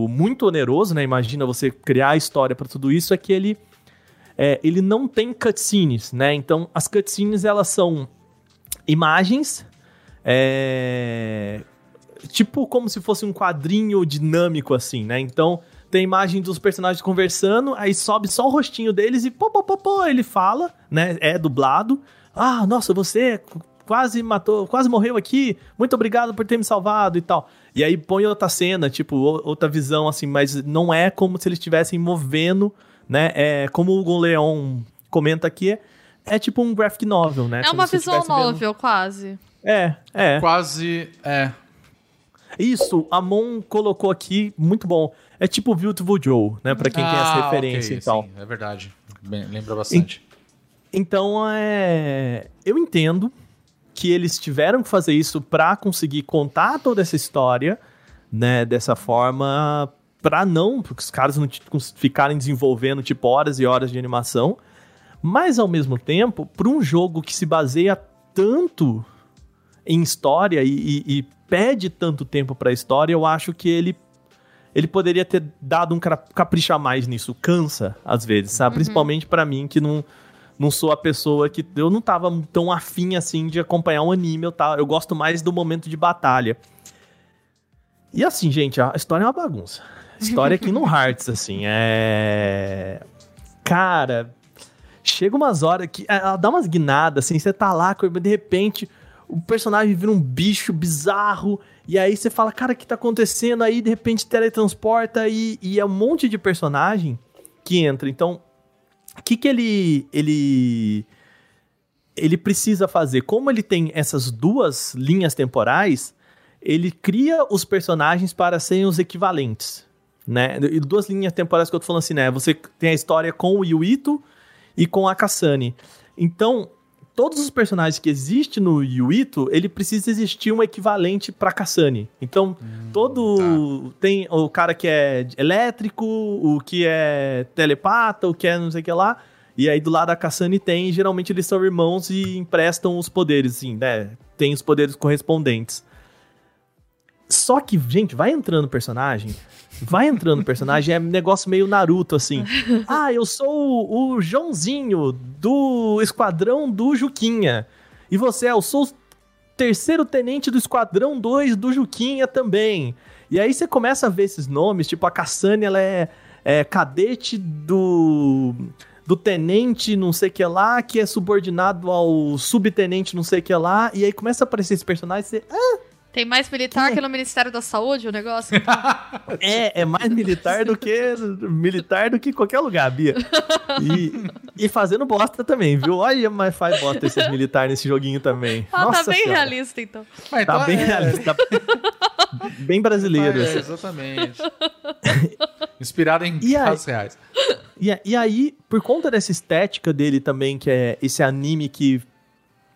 muito oneroso, né? Imagina você criar a história pra tudo isso, é que ele é, ele não tem cutscenes, né? Então as cutscenes elas são imagens, é, tipo como se fosse um quadrinho dinâmico assim, né? Então tem imagem dos personagens conversando, aí sobe só o rostinho deles e pô, pô, pô, pô, ele fala, né? É dublado. Ah, nossa, você quase matou, quase morreu aqui. Muito obrigado por ter me salvado e tal. E aí põe outra cena, tipo, ou- outra visão assim, mas não é como se eles estivessem movendo, né? É como o Hugo Leon comenta aqui, é, é tipo um graphic novel, né? É Como uma visual novel, quase. É, é. Quase. É. Isso, a Mon colocou aqui, muito bom. É tipo Beautiful Joe, né? Pra quem tem essa Ah, referência ok, e tal. sim, é verdade. Bem, lembra bastante. Então, é. Eu entendo que eles tiveram que fazer isso pra conseguir contar toda essa história, né? Dessa forma, pra não. Porque os caras não t- cons- ficarem desenvolvendo, tipo, horas e horas de animação. Mas, ao mesmo tempo, pra um jogo que se baseia tanto em história e, e- e pede tanto tempo pra história, eu acho que ele. Ele poderia ter dado um cra- capricho a mais nisso. Cansa, às vezes, sabe? Principalmente pra mim, que não não sou a pessoa que. Eu não tava tão afim assim de acompanhar um anime, eu, tava, eu gosto mais do momento de batalha. E assim, gente, a história é uma bagunça. História no Hearts, assim, é. Cara, chega umas horas que. Ela dá umas guinadas, assim, você tá lá, de repente o personagem vira um bicho bizarro, e aí você fala, cara, o que tá acontecendo? Aí de repente teletransporta e, e é um monte de personagem que entra. Então, o que que ele ele ele precisa fazer? Como ele tem essas duas linhas temporais, ele cria os personagens para serem os equivalentes, né? E duas linhas temporais que eu tô falando assim, né? Você tem a história com o Yuito e com a Kasane. Então, todos os personagens que existem no Yuito, ele precisa existir um equivalente para Kasane. Então, todo tem o cara que é elétrico, o que é telepata, o que é não sei o que lá. E aí do lado da Kasane tem, geralmente eles são irmãos e emprestam os poderes, assim, né? Tem os poderes correspondentes. Só que, gente, vai entrando personagem, vai entrando personagem, é um negócio meio Naruto, assim. Ah, eu sou o, o Joãozinho do esquadrão do Juquinha. E você é, eu sou o terceiro tenente do esquadrão 2 do Juquinha também. E aí você começa a ver esses nomes, tipo a Cassane, ela é, é cadete do do tenente não sei que lá, que é subordinado ao subtenente não sei que lá, e aí começa a aparecer esse personagem, você, ah, Tem mais militar que no Ministério da Saúde o negócio? É, é mais militar do que militar do que qualquer lugar, Bia. E, e fazendo bosta também, viu? Olha, mas faz bosta esses militares nesse joguinho também. Ah, tá Nossa bem Senhora. realista, então. Mas Tá então bem é- realista. bem brasileiro. É, exatamente. Inspirado em E aí? casos reais. E, e aí, por conta dessa estética dele também, que é esse anime que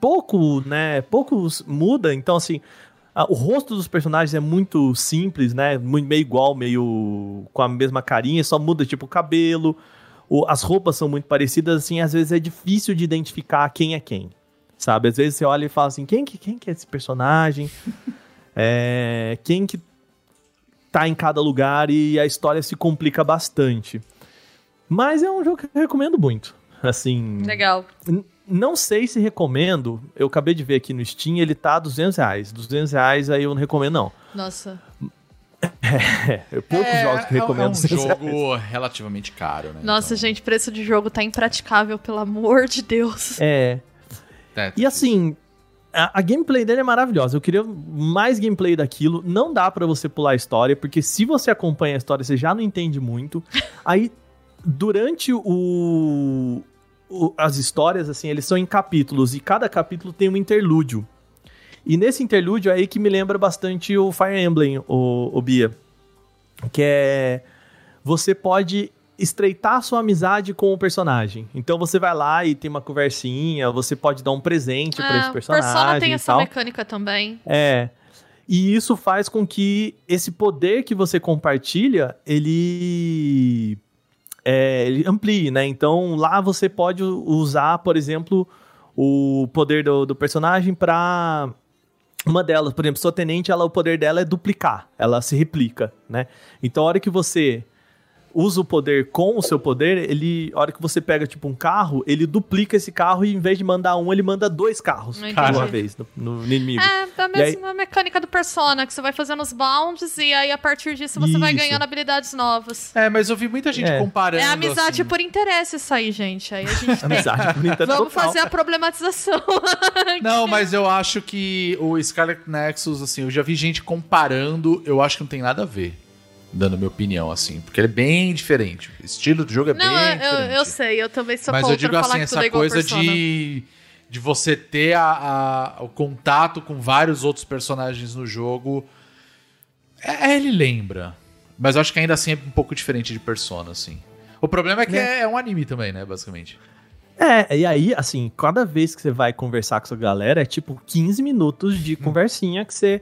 pouco, né, pouco muda, então assim, o rosto dos personagens é muito simples, né, muito, meio igual, meio com a mesma carinha, só muda tipo o cabelo, o- as roupas são muito parecidas, assim, às vezes é difícil de identificar quem é quem, sabe? Às vezes você olha e fala assim, quem que, quem que é esse personagem? é, quem que tá em cada lugar e a história se complica bastante. Mas é um jogo que eu recomendo muito. Assim, Legal. Não sei se recomendo. Eu acabei de ver aqui no Steam, ele tá 200 reais. 200 reais aí eu não recomendo, não. Nossa. É, poucos jogos que eu recomendo. É um 200 reais. jogo relativamente caro, né? Nossa, Então, gente, preço de jogo tá impraticável, pelo amor de Deus. É. é, E assim, a, a gameplay dele é maravilhosa. Eu queria mais gameplay daquilo. Não dá pra você pular a história, porque se você acompanha a história, você já não entende muito. Aí, durante o, o- as histórias, assim, eles são em capítulos, e cada capítulo tem um interlúdio. E nesse interlúdio é aí que me lembra bastante o Fire Emblem, o, o Bia. Que é. Você pode estreitar a sua amizade com o personagem. Então você vai lá e tem uma conversinha, você pode dar um presente pra esse Ah, personagem Persona tem essa mecânica também. É. E isso faz com que esse poder que você compartilha, ele, é, amplie, né? Então lá você pode usar, por exemplo, o poder do, do personagem para uma delas, por exemplo, sua tenente, ela, o poder dela é duplicar, ela se replica, né? Então a hora que você usa o poder com o seu poder, ele, a hora que você pega, tipo, um carro, ele duplica esse carro e em vez de mandar um, ele manda dois carros de uma vez no, no inimigo. É, a E aí- mesma mecânica do Persona, que você vai fazendo os bounds e aí a partir disso você vai Isso. ganhando habilidades novas. É, mas eu vi muita gente É. comparando. É amizade assim. por interesse isso aí, gente. Aí a gente tem. Amizade bonita Vamos total. fazer a problematização. Não, mas eu acho que o Scarlet Nexus, assim, eu já vi gente comparando, eu acho que não tem nada a ver. Dando minha opinião, assim. Porque ele é bem diferente. O estilo do jogo é Não, bem eu, diferente. eu sei, eu também sou Mas contra eu digo falar assim, essa é coisa de, de você ter a, a- o contato com vários outros personagens no jogo. É, ele lembra. Mas eu acho que ainda assim é um pouco diferente de Persona, assim. O problema é que é, é um anime também, né, basicamente. É, e aí, assim, cada vez que você vai conversar com sua galera, é tipo 15 minutos de conversinha que você.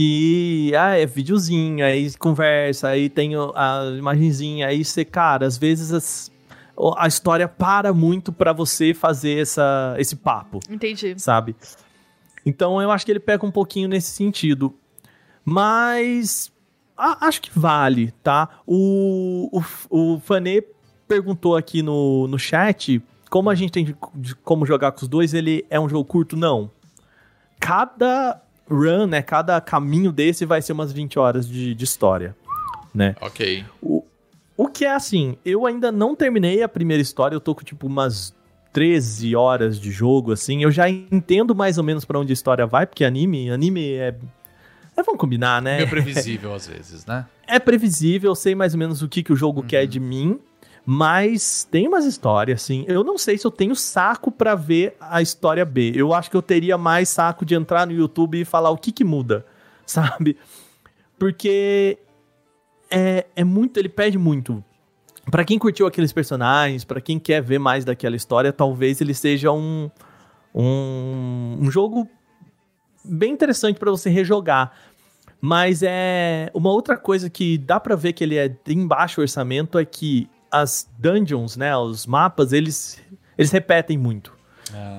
Que, ah, é videozinho, aí conversa, aí tem a imagenzinha, aí você, cara, às vezes as- a história para muito pra você fazer essa, esse papo, Entendi. sabe? Então eu acho que ele pega um pouquinho nesse sentido. Mas a- acho que vale, tá? O, o, o Fanê perguntou aqui no, no chat como a gente tem de, de como jogar com os dois. Ele é um jogo curto? Não. Cada run, né? Cada caminho desse vai ser umas 20 horas de, de história, né? Ok. O, o que é assim, eu ainda não terminei a primeira história, eu tô com tipo umas 13 horas de jogo, assim. Eu já entendo mais ou menos pra onde a história vai, porque anime, anime é. é vamos combinar, né? Meio previsível às vezes, né? É previsível, eu sei mais ou menos o que, que o jogo quer de mim. Mas tem umas histórias, assim. Eu não sei se eu tenho saco pra ver a história B. Eu acho que eu teria mais saco de entrar no YouTube e falar o que que muda, sabe? Porque é, é muito, ele pede muito. Pra quem curtiu aqueles personagens, pra quem quer ver mais daquela história, talvez ele seja um um, um jogo bem interessante pra você rejogar. Mas é uma outra coisa que dá pra ver que ele é em baixo orçamento é que as dungeons, né, os mapas, eles eles repetem muito.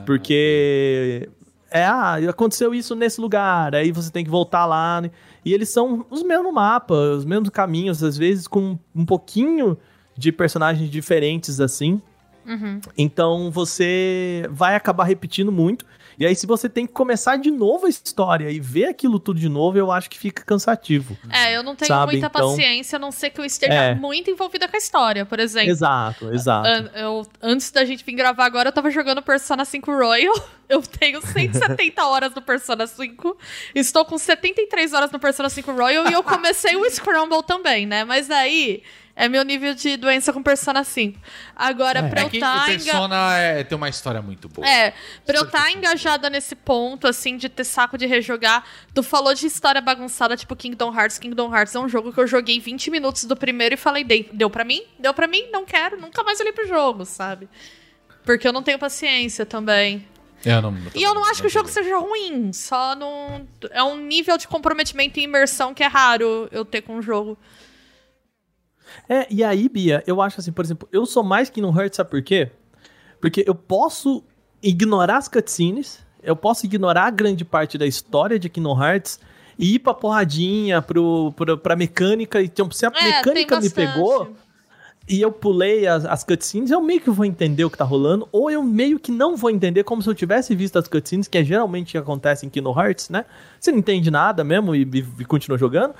Porque é, ah, aconteceu isso nesse lugar, aí você tem que voltar lá, né? E eles são os mesmos mapas, os mesmos caminhos, às vezes com um pouquinho de personagens diferentes assim. Então você vai acabar repetindo muito. E aí, se você tem que começar de novo a história e ver aquilo tudo de novo, eu acho que fica cansativo. É, eu não tenho Sabe, muita então- paciência, a não ser que eu esteja É. muito envolvida com a história, por exemplo. Exato, exato. An- eu, antes da gente vir gravar agora, eu tava jogando Persona 5 Royal. Eu tenho 170 horas no Persona 5. Estou com 73 horas no Persona 5 Royal e eu comecei o Scramble também, né? Mas aí é meu nível de doença com Persona 5. Agora, pra É eu estar Persona é, tem uma história muito boa. é, pra eu estar engajada nesse ponto, assim, de ter saco de rejogar, tu falou de história bagunçada, tipo Kingdom Hearts. Kingdom Hearts é um jogo que eu joguei 20 minutos do primeiro e falei, "Dei- deu pra mim? Deu pra mim? Não quero, nunca mais olhei pro jogo, sabe? Porque eu não tenho paciência também. Eu não, E eu não acho que o jogo seja ruim, só não. É um nível de comprometimento e imersão que é raro eu ter com o jogo. É, e aí, Bia, eu acho assim, por exemplo, eu sou mais Kingdom Hearts, sabe por quê? Porque eu posso ignorar as cutscenes, eu posso ignorar a grande parte da história de Kingdom Hearts e ir pra porradinha, pro, pro, pra mecânica. Então, se a É, mecânica me pegou e eu pulei as, as cutscenes, eu meio que vou entender o que tá rolando, ou eu meio que não vou entender, como se eu tivesse visto as cutscenes, que é geralmente o que acontece em Kingdom Hearts, né? Você não entende nada mesmo e, e, e continua jogando.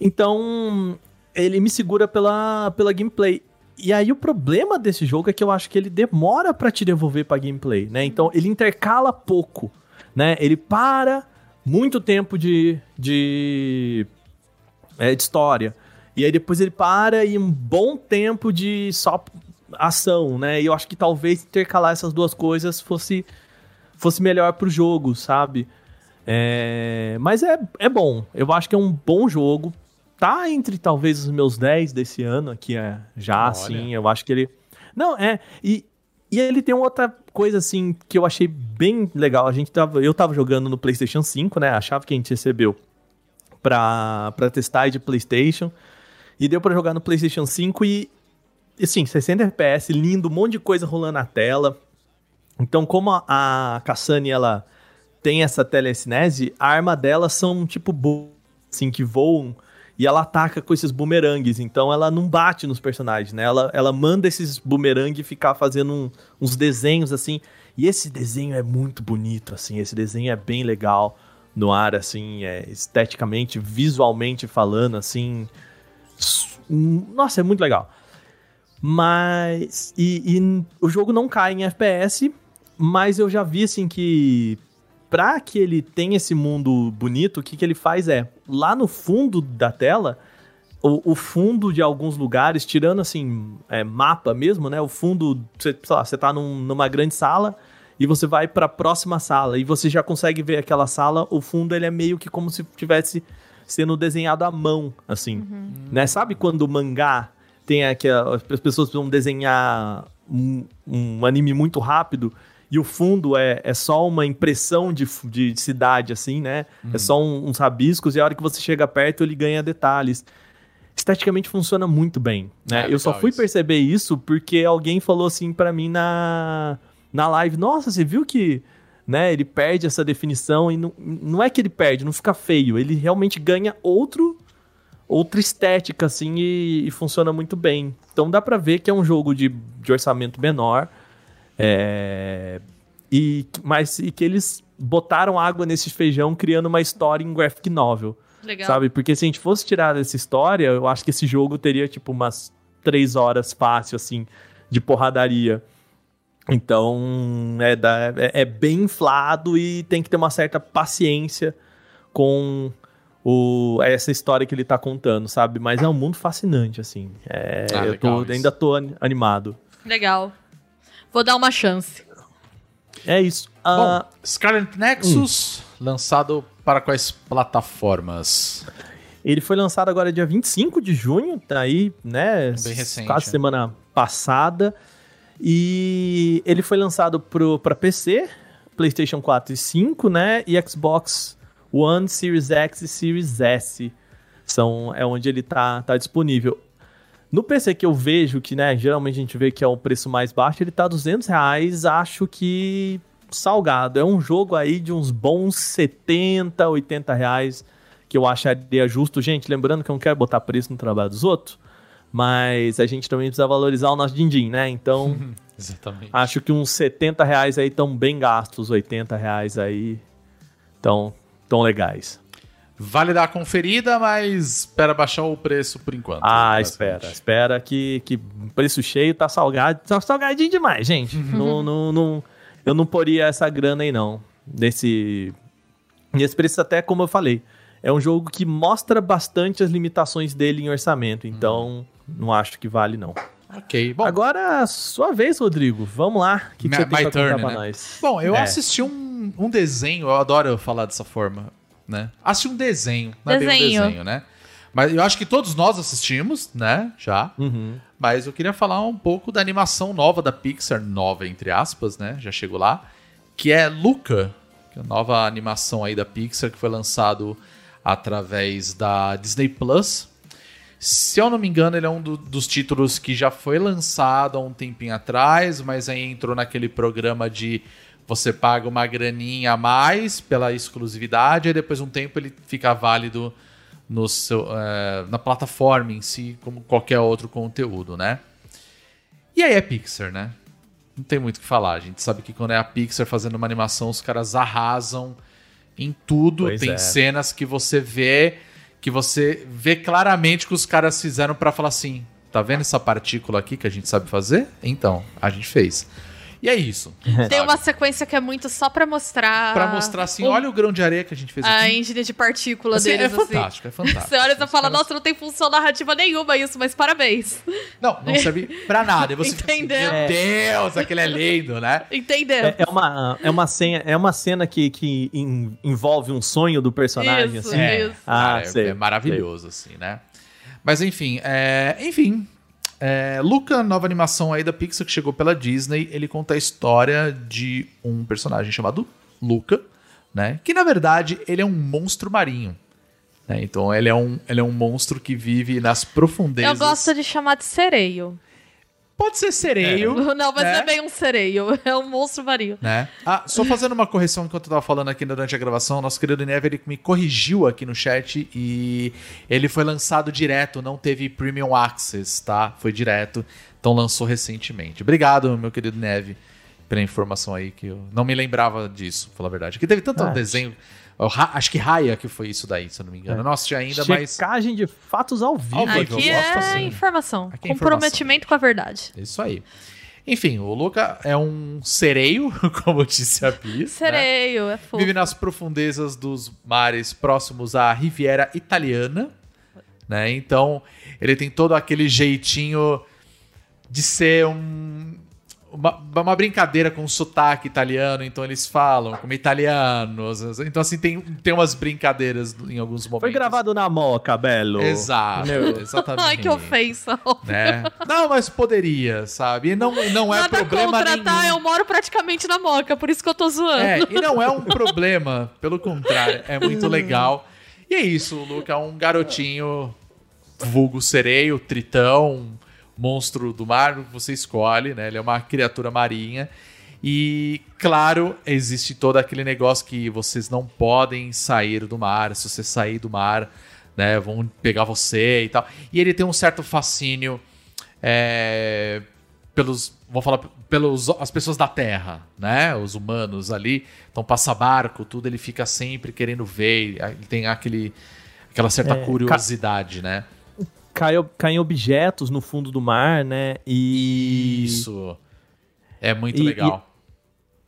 Então, ele me segura pela, pela gameplay. E aí o problema desse jogo é que eu acho que ele demora pra te devolver pra gameplay, né? Então ele intercala pouco, né? Ele para muito tempo de, de, é, de história. E aí depois ele para e um bom tempo de só ação, né? E eu acho que talvez intercalar essas duas coisas fosse, fosse melhor pro jogo, sabe? É, mas é, é bom. Eu acho que é um bom jogo. Tá entre talvez os meus 10 desse ano aqui, é, já, Olha. assim. Eu acho que ele. Não, é. E, e ele tem outra coisa, assim, que eu achei bem legal. A gente tava, eu tava jogando no PlayStation 5, né? Achava que a gente recebeu pra, pra testar de PlayStation. E deu pra jogar no PlayStation 5 e, assim, 60 FPS, lindo, um monte de coisa rolando na tela. Então, como a, a Kassani, ela tem essa telecinese, a arma dela são tipo bo- assim que voam e ela ataca com esses bumerangues. Então ela não bate nos personagens, né? Ela, ela manda esses bumerangues ficar fazendo um- uns desenhos assim. E esse desenho é muito bonito, assim. Esse desenho é bem legal no ar, assim, é, esteticamente, visualmente falando, assim. Nossa, é muito legal. Mas. E, e o jogo não cai em FPS, mas eu já vi assim que. Pra que ele tenha esse mundo bonito, o que, que ele faz é. Lá no fundo da tela, o, o fundo de alguns lugares, tirando assim, é, mapa mesmo, né? O fundo, você, sei lá, você tá num- numa grande sala e você vai pra próxima sala e você já consegue ver aquela sala, o fundo ele é meio que como se tivesse sendo desenhado à mão, assim, né? Sabe quando o mangá tem aquela, as pessoas precisam desenhar um, um anime muito rápido e o fundo é, é só uma impressão de, f- de cidade, assim, né? É só um- uns rabiscos e a hora que você chega perto ele ganha detalhes. Esteticamente funciona muito bem, né? É, Eu só fui isso. perceber isso porque alguém falou assim pra mim na, na live: Nossa, você viu que né, ele perde essa definição e não, não é que ele perde, não fica feio, ele realmente ganha outro outra estética assim e, e funciona muito bem. Então dá pra ver que é um jogo de, de orçamento menor. É, e mas e que eles botaram água nesse feijão criando uma história em graphic novel. Legal. Sabe? Porque se a gente fosse tirar dessa história, eu acho que esse jogo teria, tipo, umas três horas fácil, assim, de porradaria. Então, é, da- é, é bem inflado e tem que ter uma certa paciência com o, essa história que ele tá contando, sabe? Mas é um mundo fascinante, assim. É, Ah, eu tô, ainda tô ani- animado. Legal. Vou dar uma chance. É isso. Ah, Bom, Scarlet Nexus, lançado para quais plataformas? Ele foi lançado agora dia 25 de junho, tá aí, né? Bem recente, Quase né? semana passada. E ele foi lançado pro, pra PC, PlayStation 4 e 5, né? E Xbox One, Series X e Series S. São, é onde ele tá, tá disponível. No PC que eu vejo, que né, geralmente a gente vê que é o preço mais baixo, ele tá 200 reais, acho que salgado. É um jogo aí de uns bons 70, 80 reais, que eu acharia justo. Gente, lembrando que eu não quero botar preço no trabalho dos outros, mas a gente também precisa valorizar o nosso din-din, né? Então, Exatamente. acho que uns 70 reais aí estão bem gastos, 80 reais aí estão tão legais. Vale dar a conferida, mas espera baixar o preço por enquanto. Ah, espera. Espera que, que preço cheio tá salgado. Tá salgadinho demais, gente. não, não, não, eu não poria essa grana aí, não. Nesse, nesse preço, até como eu falei, é um jogo que mostra bastante as limitações dele em orçamento. Então, não acho que vale, não. Ok, bom. Agora, sua vez, Rodrigo. Vamos lá. O que, que My- você tem pra contar turn, pra né? nós? Bom, eu É. assisti um, um desenho, eu adoro falar dessa forma, né? Assisti um desenho, não é bem um Desenho. desenho, né? Mas eu acho que todos nós assistimos, né? Já. Uhum. Mas eu queria falar um pouco da animação nova da Pixar, nova entre aspas, né? Já chegou lá. Que é Luca, que é a nova animação aí da Pixar, que foi lançado através da Disney Plus. Se eu não me engano, ele é um do- dos títulos que já foi lançado há um tempinho atrás, mas aí entrou naquele programa de você paga uma graninha a mais pela exclusividade, e depois de um tempo ele fica válido no seu, eh, na plataforma em si, como qualquer outro conteúdo, né? E aí é Pixar, né? Não tem muito o que falar. A gente sabe que quando é a Pixar fazendo uma animação, os caras arrasam em tudo. Pois tem é. cenas que você vê que você vê claramente que os caras fizeram pra falar assim: tá vendo essa partícula aqui que a gente sabe fazer? Então, a gente fez. E é isso. Tem sabe? uma sequência que é muito só pra mostrar. Pra mostrar assim: o- olha o grão de areia que a gente fez A aqui. engine de partícula Assim, é deles, assim. fantástico, é fantástico. Você olha e Os fala, caras- nossa, não tem função narrativa nenhuma isso, mas parabéns. Não, não serve pra nada. E você assim, Entendeu? meu Deus, aquele é lindo, né? Entendeu? É, é uma, é uma cena, é uma cena que, que en- envolve um sonho do personagem, Isso, assim. isso. Ah, Cara, é- sei, é, maravilhoso, assim, né? Mas enfim, é, enfim. É, Luca, nova animação aí da Pixar que chegou pela Disney, ele conta a história de um personagem chamado Luca, né? Que na verdade ele é um monstro marinho. né? Então ele é, um, ele é um monstro que vive nas profundezas. Eu gosto de chamar de sereio. Pode ser sereio. Não, mas né? não é bem um sereio. É um monstro vario. né? Ah, só fazendo uma correção enquanto eu tava falando aqui durante a gravação, nosso querido Neve ele me corrigiu aqui no chat e ele foi lançado direto, não teve Premium Access, tá? Foi direto, então lançou recentemente. Obrigado, meu querido Neve, pela informação aí que eu não me lembrava disso, pra falar a verdade. Que teve tanto Ah, desenho, acho que Raya que foi isso daí, se eu não me engano. É. Não assisti ainda, mas Checagem de fatos ao vivo. Ao vivo, Aqui eu gosto é assim. informação. Aqui é Comprometimento com a verdade. é isso aí. Enfim, o Luca é um sereio, como disse a Bis. né? Sereio, é fofo. Vive nas profundezas dos mares próximos à Riviera Italiana, né? Então, ele tem todo aquele jeitinho de ser um uma, uma brincadeira com sotaque italiano, então eles falam como italianos. Então, assim, tem, tem umas brincadeiras em alguns momentos. Foi gravado na moca, Belo. Exato, Meu. exatamente. Ai, que ofensa. Né? Não, mas poderia, sabe? E não, não é Nada problema contra, nenhum. tá? Eu moro praticamente na moca, por isso que eu tô zoando. É, e não é um problema, pelo contrário, é muito legal. E é isso, o Luca é um garotinho vulgo sereio, tritão, monstro do mar, você escolhe, né? Ele é uma criatura marinha. E, claro, existe todo aquele negócio que vocês não podem sair do mar. Se você sair do mar, né, vão pegar você e tal. E ele tem um certo fascínio é, pelos, vou falar, pelos as pessoas da Terra, né, os humanos ali. Então passa barco, tudo ele fica sempre querendo ver. Ele tem aquele aquela certa É, curiosidade, né? Cai, caem objetos no fundo do mar, né? E. Isso é muito E- legal.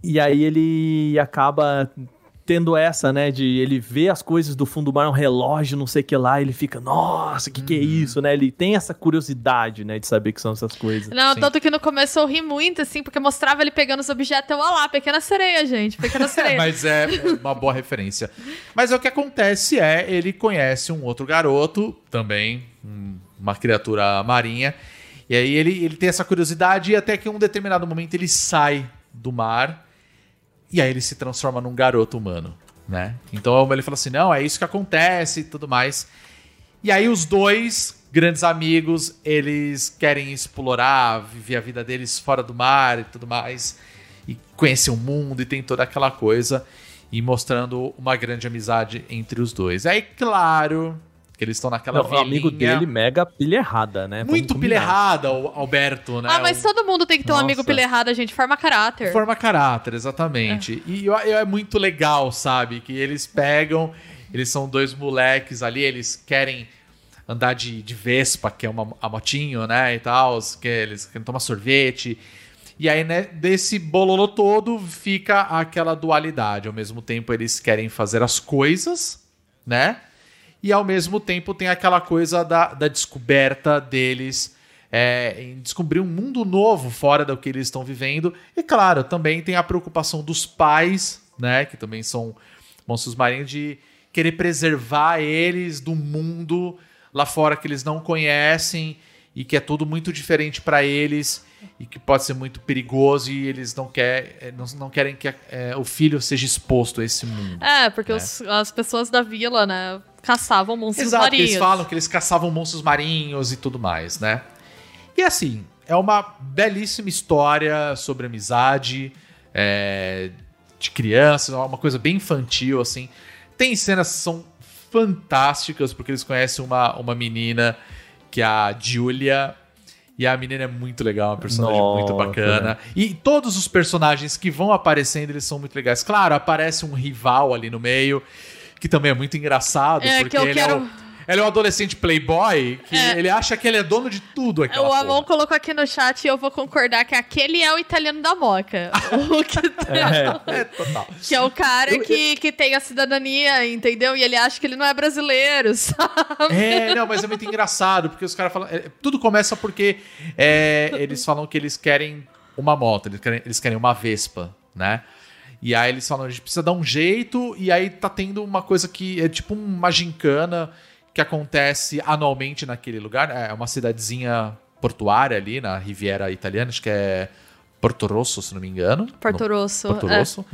E aí ele acaba tendo essa, né, de ele vê as coisas do fundo do mar, um relógio, não sei o que lá, ele fica, nossa, o que que é Uhum. isso, né? Ele tem essa curiosidade, né, de saber que são essas coisas. Não, Sim. tanto que no começo eu ri muito, assim, porque mostrava ele pegando os objetos. Eu, olha lá, pequena sereia, gente. Pequena sereia. Mas é uma boa referência. Mas o que acontece é, ele conhece um outro garoto, também, uma criatura marinha, e aí ele, ele tem essa curiosidade e até que em um determinado momento ele sai do mar e aí ele se transforma num garoto humano, né? Então ele fala assim, não, é isso que acontece e tudo mais. E aí os dois grandes amigos, eles querem explorar, viver a vida deles fora do mar e tudo mais, e conhecer o mundo e tem toda aquela coisa, e mostrando uma grande amizade entre os dois. Aí, claro, que eles estão naquela Não, o amigo dele, mega pilha errada, né? Muito pilha errada, o Alberto, né? ah, mas O- todo mundo tem que ter um Nossa. amigo pilha errada, gente. Forma caráter. Forma caráter, exatamente. E eu- eu- é muito legal, sabe? Que eles pegam, eles são dois moleques ali, eles querem andar de, de Vespa, que é uma a motinho, né? E tal, que eles querem tomar sorvete. E aí, né, desse bololô todo fica aquela dualidade. Ao mesmo tempo, eles querem fazer as coisas, né? E ao mesmo tempo tem aquela coisa da, da descoberta deles é, em descobrir um mundo novo fora do que eles estão vivendo. E claro, também tem a preocupação dos pais, né? Que também são monstros marinhos, de querer preservar eles do mundo lá fora que eles não conhecem e que é tudo muito diferente para eles e que pode ser muito perigoso e eles não, quer, eh, não, não querem que eh, o filho seja exposto a esse mundo. É, porque os- as pessoas da vila, né, caçavam monstros Exato, que marinhos. eles falam que eles caçavam monstros marinhos e tudo mais, né? E assim, é uma belíssima história sobre amizade, é, de crianças, uma coisa bem infantil, assim. Tem cenas que são fantásticas, porque eles conhecem uma, uma menina que é a Julia. E a menina é muito legal, uma personagem muito Nossa, bacana. E todos os personagens que vão aparecendo, eles são muito legais. Claro, aparece um rival ali no meio, que também é muito engraçado, É, que porque eu ele, quero- é o, ele é um adolescente playboy, que É. ele acha que ele é dono de tudo aquela O Amon porra. colocou aqui no chat e eu vou concordar que aquele é o italiano da Moca. o que, É. É, total. que é o cara que, que tem a cidadania, entendeu? E ele acha que ele não é brasileiro, sabe? É, não, mas é muito engraçado, porque os caras falam. é, tudo começa porque é, eles falam que eles querem uma moto, eles querem, eles querem uma Vespa, né? E aí eles falam, a gente precisa dar um jeito, e aí tá tendo uma coisa que é tipo uma gincana que acontece anualmente naquele lugar. É uma cidadezinha portuária ali na Riviera Italiana, acho que é Porto Rosso, se não me engano. Porto Rosso. Porto é. Rosso.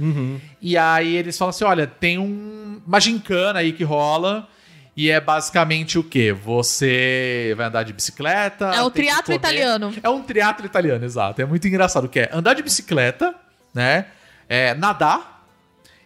E aí eles falam assim: olha, tem um, uma gincana aí que rola. E é basicamente o quê? Você vai andar de bicicleta. É o que triatlo italiano. É um triatlo italiano, exato. É muito engraçado que é andar de bicicleta, né? É, nadar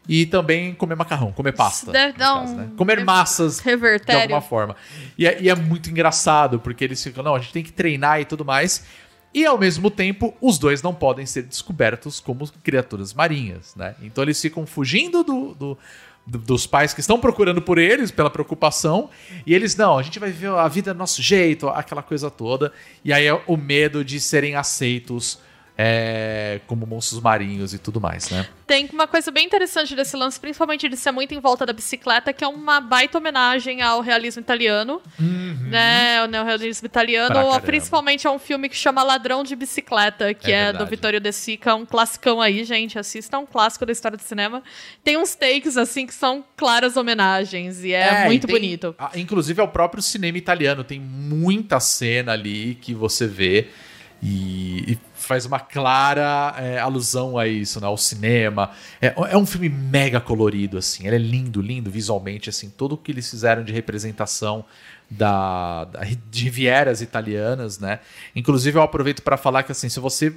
e também comer macarrão, comer pasta. Deve dar caso, um- né? Comer massas de Revertério. alguma forma. E é, e é muito engraçado, porque eles ficam, não, a gente tem que treinar e tudo mais. E ao mesmo tempo, os dois não podem ser descobertos como criaturas marinhas, né? Então eles ficam fugindo do, do- do- dos pais que estão procurando por eles, pela preocupação, e eles, não, a gente vai ver a vida do nosso jeito, aquela coisa toda. E aí é o medo de serem aceitos é, como monstros marinhos e tudo mais, né? Tem uma coisa bem interessante desse lance, principalmente de ser muito em volta da bicicleta, que é uma baita homenagem ao realismo italiano. Né? O neorrealismo italiano, ou principalmente a um filme que chama Ladrão de Bicicleta, que É é, do Vittorio De Sica, um classicão aí, gente. Assista, é um clássico da história do cinema. Tem uns takes, assim, que são claras homenagens, e é, e muito tem- bonito. a- inclusive é o próprio cinema italiano, tem muita cena ali que você vê e, e faz uma clara é, alusão a isso, né? Ao cinema. É, é um filme mega colorido, assim. Ele é lindo, lindo visualmente, assim. Tudo o que eles fizeram de representação da, da- de rivieras italianas, né? Inclusive eu aproveito para falar que, assim, se você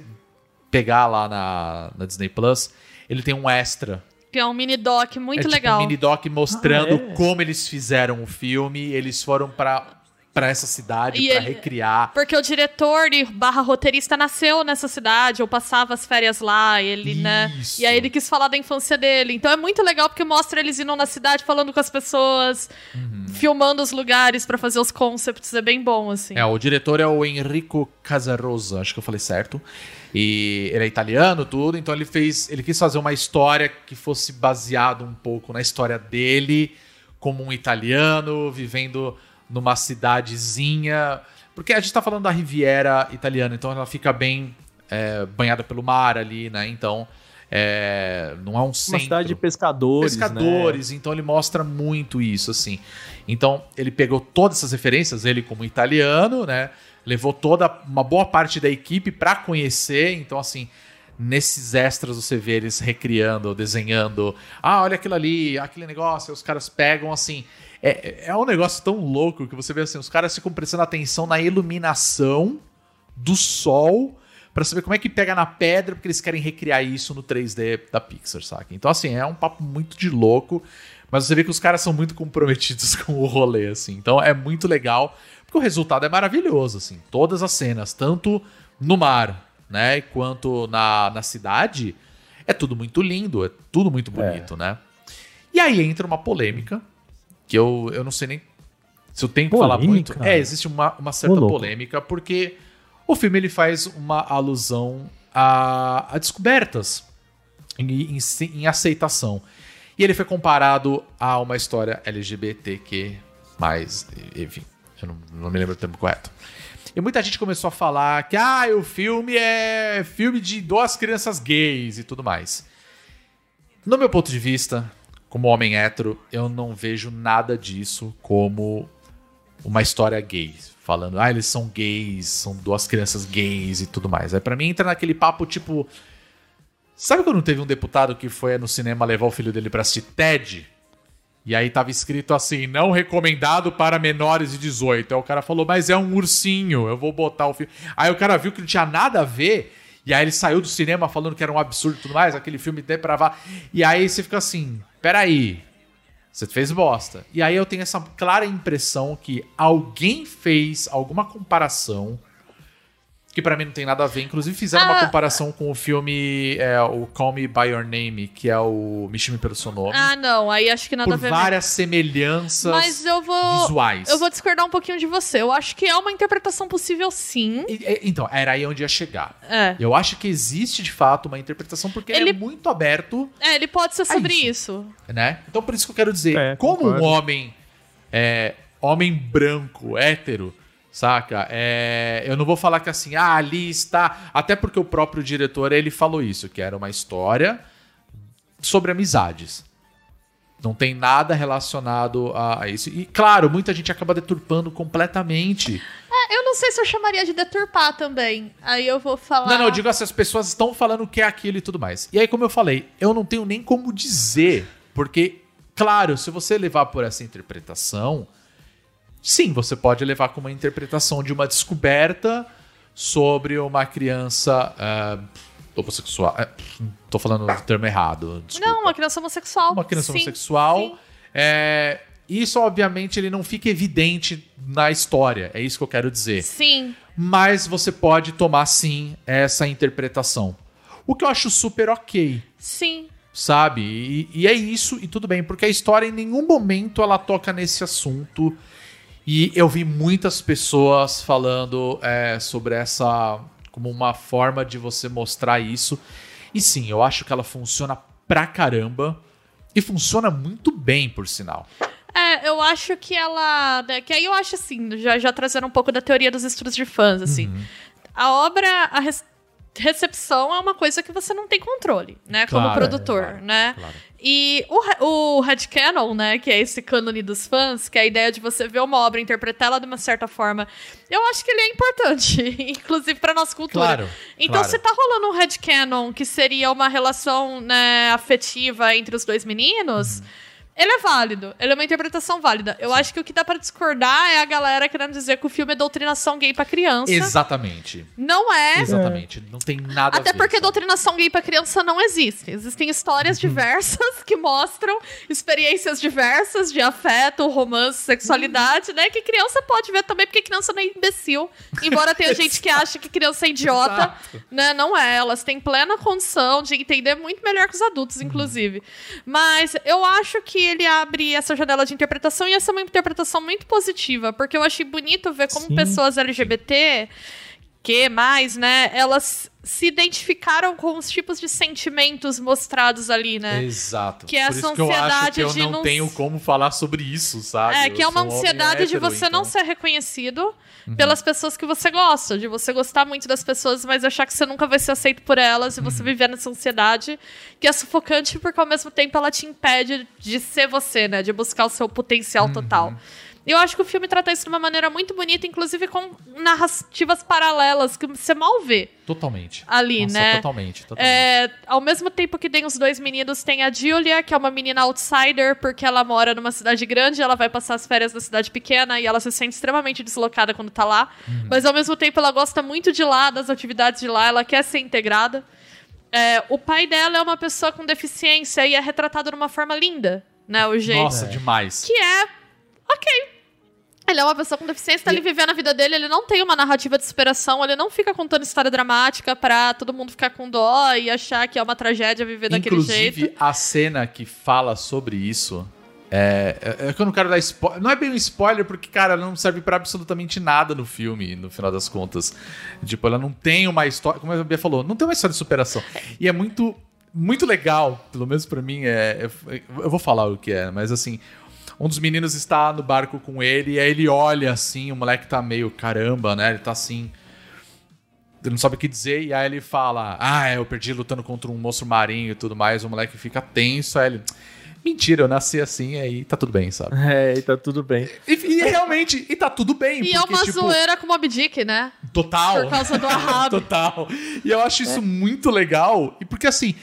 pegar lá na, na Disney Plus, ele tem um extra Que é um mini doc muito é tipo legal. um mini doc mostrando Ah, é? como eles fizeram o filme. Eles foram pra, pra essa cidade ele- recriar. Porque o diretor e barra roteirista nasceu nessa cidade, ou passava as férias lá, ele, né? Isso. E aí ele quis falar da infância dele. Então é muito legal porque mostra eles indo na cidade, falando com as pessoas, Uhum. filmando os lugares pra fazer os concepts. É bem bom, assim. É, o diretor é o Enrico Casarosa, acho que eu falei certo. E ele é italiano, tudo, então ele fez. Ele quis fazer uma história que fosse baseado um pouco na história dele, como um italiano, vivendo numa cidadezinha. Porque a gente tá falando da Riviera italiana, então ela fica bem é, banhada pelo mar ali, né? Então. é, não é um Uma centro cidade de pescadores, né? pescadores, então ele mostra muito isso, assim. Então, ele pegou todas essas referências, ele como italiano, né? Levou toda uma boa parte da equipe pra conhecer, então assim, nesses extras você vê eles recriando, desenhando. Ah, olha aquilo ali, aquele negócio, os caras pegam assim. É, é um negócio tão louco que você vê assim, os caras ficam prestando atenção na iluminação do sol pra saber como é que pega na pedra, porque eles querem recriar isso no 3D da Pixar, saca? Então, assim, é um papo muito de louco, mas você vê que os caras são muito comprometidos com o rolê, assim. Então, é muito legal, porque o resultado é maravilhoso, assim. Todas as cenas, tanto no mar, né, quanto na, na cidade, é tudo muito lindo, é tudo muito bonito, né? E aí entra uma polêmica, que eu, eu não sei nem se eu tenho que falar muito. Polêmica? É, existe uma, uma certa Ô, polêmica, porque o filme ele faz uma alusão a, a descobertas em, em, em aceitação. E ele foi comparado a uma história LGBTQ, enfim, eu não, não me lembro o termo correto. E muita gente começou a falar que ah, o filme é filme de duas crianças gays e tudo mais. No meu ponto de vista, como homem hétero, eu não vejo nada disso como uma história gay. Falando, ah, eles são gays, são duas crianças gays e tudo mais. Aí pra mim entra naquele papo tipo. Sabe quando teve um deputado que foi no cinema levar o filho dele pra assistir TED? E aí tava escrito assim, não recomendado para menores de 18. Aí o cara falou, mas é um ursinho, eu vou botar o filme. Aí o cara viu que não tinha nada a ver, e aí ele saiu do cinema falando que era um absurdo e tudo mais, aquele filme depravado. E aí você fica assim, peraí, você fez bosta. E aí eu tenho essa clara impressão que alguém fez alguma comparação que pra mim não tem nada a ver. Inclusive fizeram uma Ah. comparação com o filme é, o Call Me By Your Name, que é o Me Chame Pelo Seu Nome. Ah, não, aí acho que nada a por ver. várias semelhanças Mas eu vou. visuais. Eu vou discordar um pouquinho de você. Eu acho que é uma interpretação possível, sim. E- e- Então, era aí onde ia chegar. É. Eu acho que existe de fato uma interpretação, porque ele, Ele- é muito aberto, É, ele pode ser sobre isso. isso. né? Então, por isso que eu quero dizer, É, como concordo. um homem, é, homem branco, hétero, saca? É, eu não vou falar que assim, ah, ali está. Até porque o próprio diretor ele falou isso, que era uma história sobre amizades. Não tem nada relacionado a, a isso. E claro, muita gente acaba deturpando completamente. É, eu não sei se eu chamaria de deturpar também. Aí eu vou falar. Não, não, eu digo assim, as pessoas estão falando o que é aquilo e tudo mais. E aí, como eu falei, eu não tenho nem como dizer, porque, claro, se você levar por essa interpretação, sim, você pode levar como uma interpretação de uma descoberta sobre uma criança ah, homossexual. Tô falando o termo errado. Desculpa. Não, uma criança homossexual. uma criança Sim, homossexual. sim. É, isso, obviamente, ele não fica evidente na história. É isso que eu quero dizer. Sim. Mas você pode tomar, sim, essa interpretação. O que eu acho super ok Sim. sabe? E, e é isso, e tudo bem, porque a história em nenhum momento ela toca nesse assunto. E eu vi muitas pessoas falando é, sobre essa como uma forma de você mostrar isso. E sim, eu acho que ela funciona pra caramba. E funciona muito bem, por sinal. É, eu acho que ela. né, Que aí eu acho assim, já, já trazendo um pouco da teoria dos estudos de fãs, assim. Uhum. A obra, a recepção é uma coisa que você não tem controle, né? Como Claro, produtor, é, claro, né? claro. E o, o headcanon, né, que é esse cânone dos fãs, que é a ideia de você ver uma obra e interpretá-la de uma certa forma, eu acho que ele é importante, inclusive pra nossa cultura. Claro, Então, claro. se tá rolando um headcanon que seria uma relação né, afetiva entre os dois meninos, Uhum. Ele é válido, ele é uma interpretação válida. Eu acho que o que dá pra discordar é a galera querendo dizer que o filme é doutrinação gay pra criança. Exatamente. Não é. Exatamente. Não tem nada a Até ver. porque sabe? doutrinação gay pra criança não existe. Existem Uhum. histórias diversas que mostram experiências diversas de afeto, romance, sexualidade, né? Que criança pode ver também, porque criança não é imbecil. Embora tenha gente que acha que criança é idiota, né? Não é. Elas têm plena condição de entender muito melhor que os adultos, inclusive. Mas eu acho que ele abre essa janela de interpretação e essa é uma interpretação muito positiva, porque eu achei bonito ver como Sim. pessoas LGBT que mais, né? Elas se identificaram com os tipos de sentimentos mostrados ali, né? Exato. Que é Por essa isso que eu acho ansiedade que eu de não, não- tenho como falar sobre isso, sabe? É, Eu que é uma um ansiedade de hétero, você não então- ser reconhecido pelas pessoas que você gosta, de você gostar muito das pessoas, mas achar que você nunca vai ser aceito por elas e você viver nessa ansiedade que é sufocante porque ao mesmo tempo ela te impede de ser você, né? De buscar o seu potencial total. Eu acho que o filme trata isso de uma maneira muito bonita, inclusive com narrativas paralelas que você mal vê Totalmente. ali, Nossa, né? Totalmente, totalmente. É, ao mesmo tempo que tem os dois meninos, tem a Julia, que é uma menina outsider, porque ela mora numa cidade grande, ela vai passar as férias na cidade pequena e ela se sente extremamente deslocada quando tá lá. Uhum. Mas ao mesmo tempo ela gosta muito de lá, das atividades de lá, ela quer ser integrada. É, o pai dela é uma pessoa com deficiência e é retratado de uma forma linda, né? O jeito. Nossa, demais. Que é. Ok. Ele é uma pessoa com deficiência, tá ali vivendo a vida dele, ele não tem uma narrativa de superação, ele não fica contando história dramática pra todo mundo ficar com dó e achar que é uma tragédia viver daquele Inclusive, jeito. a cena que fala sobre isso. É, é, é que eu não quero dar spoiler. Não é bem um spoiler, porque, cara, ela não serve pra absolutamente nada no filme, no final das contas. Tipo, ela não tem uma história. Como a Bia falou, não tem uma história de superação. E é muito, muito legal, pelo menos pra mim. É, é- eu vou falar o que é, mas assim. Um dos meninos está no barco com ele, e aí ele olha assim, o moleque tá meio caramba, né? Ele tá assim. Ele não sabe o que dizer, e aí ele fala: Ah, eu perdi lutando contra um monstro marinho e tudo mais. O moleque fica tenso, aí ele. Mentira, eu nasci assim, aí tá tudo bem, sabe? É, e tá tudo bem. E, e realmente, e tá tudo bem. E é porque, uma tipo, zoeira com o Mob Dick, né? Total. Por causa do Ahab. Total. E eu acho isso muito legal. E porque assim,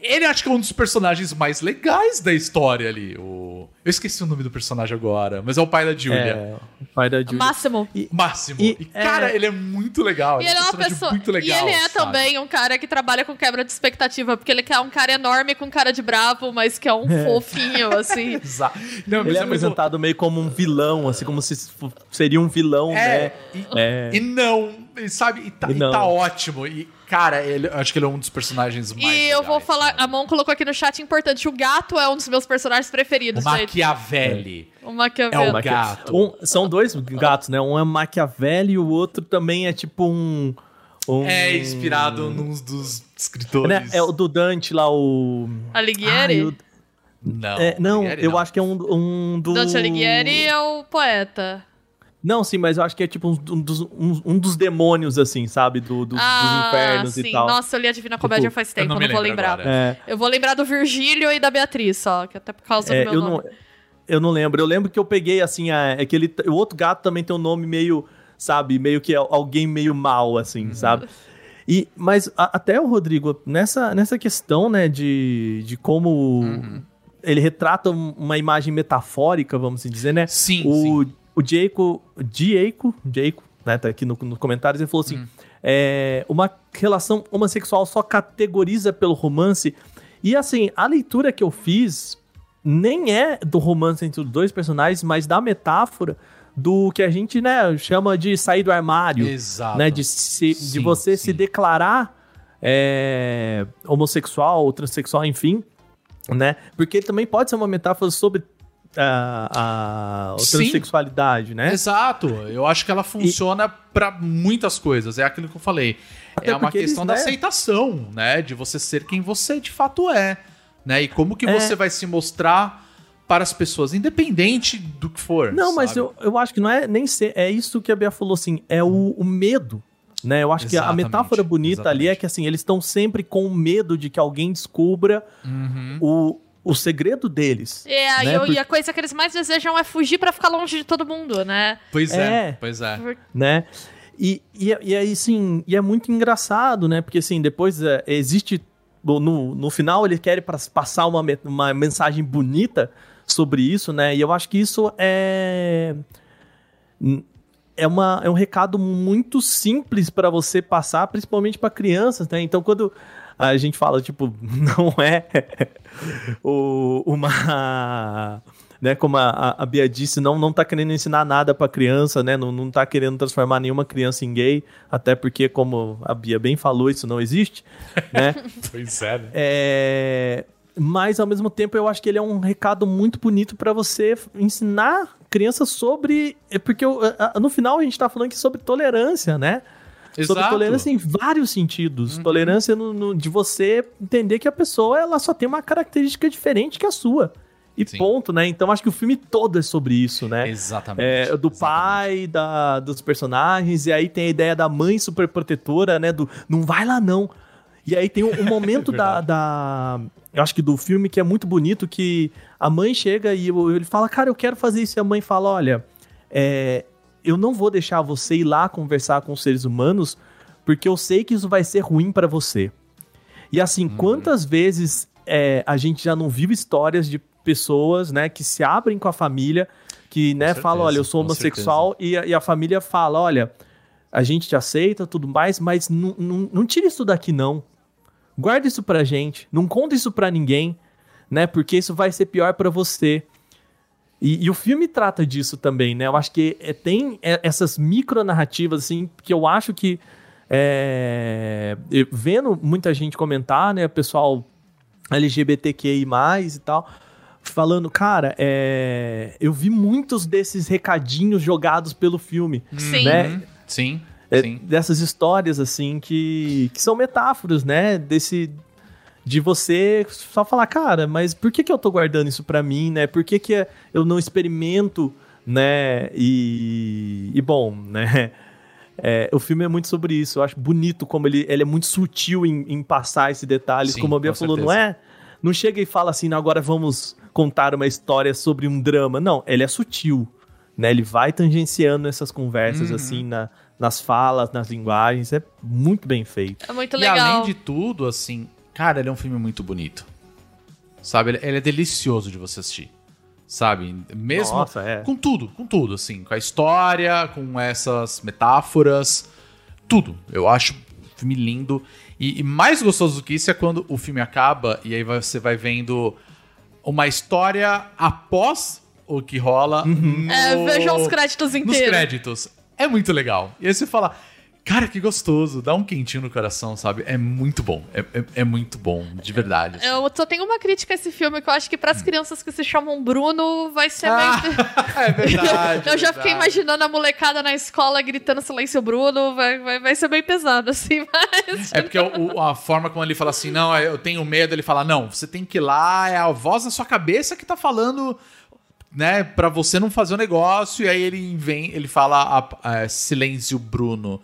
ele acho que é um dos personagens mais legais da história ali. O... Eu esqueci o nome do personagem agora, mas é o pai da Julia. É, o pai da Julia. Máximo. Máximo. E, E, cara, é- ele é muito legal. E ele é uma personagem pessoa. muito legal. e ele é sabe? também um cara que trabalha com quebra de expectativa, porque ele quer um cara enorme com cara de bravo, mas que é um fofinho, assim. Exa- Não, Ele é é apresentado meio como um vilão, assim, como se seria um vilão, É, né? e, É. e não, e sabe? E tá, E e tá ótimo. E, cara, ele, eu acho que ele é um dos personagens mais E eu vou legais, falar, sabe? a Mon colocou aqui no chat importante, o gato é um dos meus personagens O preferidos, gente. Machiavelli. O Maquiavel. É o Maqui- gato. Um- são dois gatos, né? Um é Maquiavelli e o outro também é tipo um. um- É inspirado num dos escritores. Né? É o do Dante lá, o. Alighieri? O- Não, é, não, Alighieri eu não. acho que é um, um do. Dante Alighieri é o poeta. Não, sim, mas eu acho que é tipo um, um dos, um, um dos demônios, assim, sabe? Do, do- dos infernos sim. e tal. Nossa, eu li a Divina Comédia Tipo, faz eu tempo, não eu me não vou lembrar. agora. É, Eu vou lembrar do Virgílio e da Beatriz, só, que até por causa é, do meu eu, nome. não, eu não lembro. Eu lembro que eu peguei, assim, a, é que ele, o outro gato também tem um nome meio, sabe? Meio que é alguém meio mal, assim, Uhum. sabe? E, mas a- até o Rodrigo, nessa, nessa questão, né, de, de como Uhum. ele retrata um- uma imagem metafórica, vamos assim dizer, né? Sim, o, sim. O Diego, Diego, Diego, né, tá aqui no, nos comentários, ele falou assim, é, uma relação homossexual só categoriza pelo romance. E assim, a leitura que eu fiz nem é do romance entre os dois personagens, mas da metáfora do que a gente, né, chama de sair do armário. Exato. Né, de, se- de Sim, você sim. se declarar é, homossexual ou transexual, enfim, né? Porque também pode ser uma metáfora sobre a, a Sim. transexualidade, né? Exato. Eu acho que ela funciona pra muitas coisas. É aquilo que eu falei. Até é uma questão eles, da né? aceitação, né? De você ser quem você de fato é. Né? E como que É. você vai se mostrar para as pessoas, independente do que for. Não, mas sabe? eu, eu acho que não é nem ser. É isso que a Bia falou, assim. É o, o medo. Né? Eu acho que a Exatamente, metáfora bonita ali é exatamente. que assim, eles estão sempre com medo de que alguém descubra Uhum. o, o segredo deles. É, Né, e a coisa que eles mais desejam é fugir pra ficar longe de todo mundo, né? Pois é, É. pois é. né? E, e, e aí, sim, e é muito engraçado, né? Porque, assim, depois é, existe. No, no, final, ele quer passar uma, uma mensagem bonita sobre isso, né? E eu acho que isso é. É, uma, é um recado muito simples para você passar, principalmente para crianças, né? Então, quando a gente fala, tipo, não é o- uma. Né, como a, a- Bia disse, não, não tá querendo ensinar nada pra criança, né? Não, não tá querendo transformar nenhuma criança em gay, até porque, como a Bia bem falou, isso não existe, né? Pois é, né? É, mas ao mesmo tempo eu acho que ele é um recado muito bonito pra você ensinar crianças sobre. é Porque eu- no final a gente tá falando aqui sobre tolerância, né? Sobre Exato. Uhum. tolerância em vários sentidos. Tolerância no- no- de você entender que a pessoa ela só tem uma característica diferente que a sua. E Sim. ponto, né? Então acho que o filme todo é sobre isso, né? Exatamente. É, do exatamente. pai, da, dos personagens, e aí tem a ideia da mãe super protetora, né? Do não vai lá não. E aí tem um, momento da, da. Eu acho que do filme que é muito bonito, que a mãe chega e ele fala, cara, eu quero fazer isso. E a mãe fala: olha, é, eu não vou deixar você ir lá conversar com os seres humanos, porque eu sei que isso vai ser ruim pra você. E assim, Uhum. quantas vezes é, a gente já não viu histórias de pessoas, né, que se abrem com a família, que, né, certeza, falam, olha, eu sou homossexual, e a, e a família fala, olha, a gente te aceita, tudo mais, mas não, não, não tira isso daqui, não. Guarda isso pra gente, não conta isso pra ninguém, né, porque isso vai ser pior pra você. E, e o filme trata disso também, né? Eu acho que é, tem é, essas micronarrativas, assim, que eu acho que. é, vendo muita gente comentar, né? Pessoal LGBTQI e tal, falando, cara, é, eu vi muitos desses recadinhos jogados pelo filme. Sim. Né? Uhum. Sim, É, sim. dessas histórias, assim, que, que são metáforas, né? Desse. De você só falar, cara, mas por que, que eu tô guardando isso pra mim, né? Por que, que eu não experimento, né? E, e bom, né? É, o filme é muito sobre isso. Eu acho bonito como ele, ele é muito sutil em, em passar esses detalhes. Sim, como a Bia com falou, não certeza. é? Não chega e fala assim, "Não, agora vamos contar uma história sobre um drama. Não, ele é sutil. Né? Ele vai tangenciando essas conversas, Uhum. assim, na, nas falas, nas linguagens. É muito bem feito. É muito E legal. além de tudo, assim, cara, ele é um filme muito bonito. Sabe? Ele, ele é delicioso de você assistir. Sabe? Mesmo Nossa, é. com tudo, com tudo, assim, com a história, com essas metáforas, tudo. Eu acho um filme lindo. E, e mais gostoso do que isso é quando o filme acaba e aí você vai vendo uma história após o que rola. no- É, vejam os créditos nos inteiros. créditos. É muito legal. E aí você fala, cara, que gostoso, dá um quentinho no coração, sabe? É muito bom. É, é, é muito bom, de verdade. assim. Eu só tenho uma crítica a esse filme que eu acho que pras crianças que se chamam Bruno vai ser Ah, meio. é verdade. Eu já é fiquei verdade. imaginando a molecada na escola gritando silêncio Bruno, vai, vai, vai ser bem pesado, assim, mas. É porque o- a forma como ele fala assim, não, eu tenho medo, ele fala, não, você tem que ir lá, é a voz na sua cabeça que tá falando, né, pra você não fazer o negócio, e aí ele vem, ele fala a- a- silêncio, Bruno.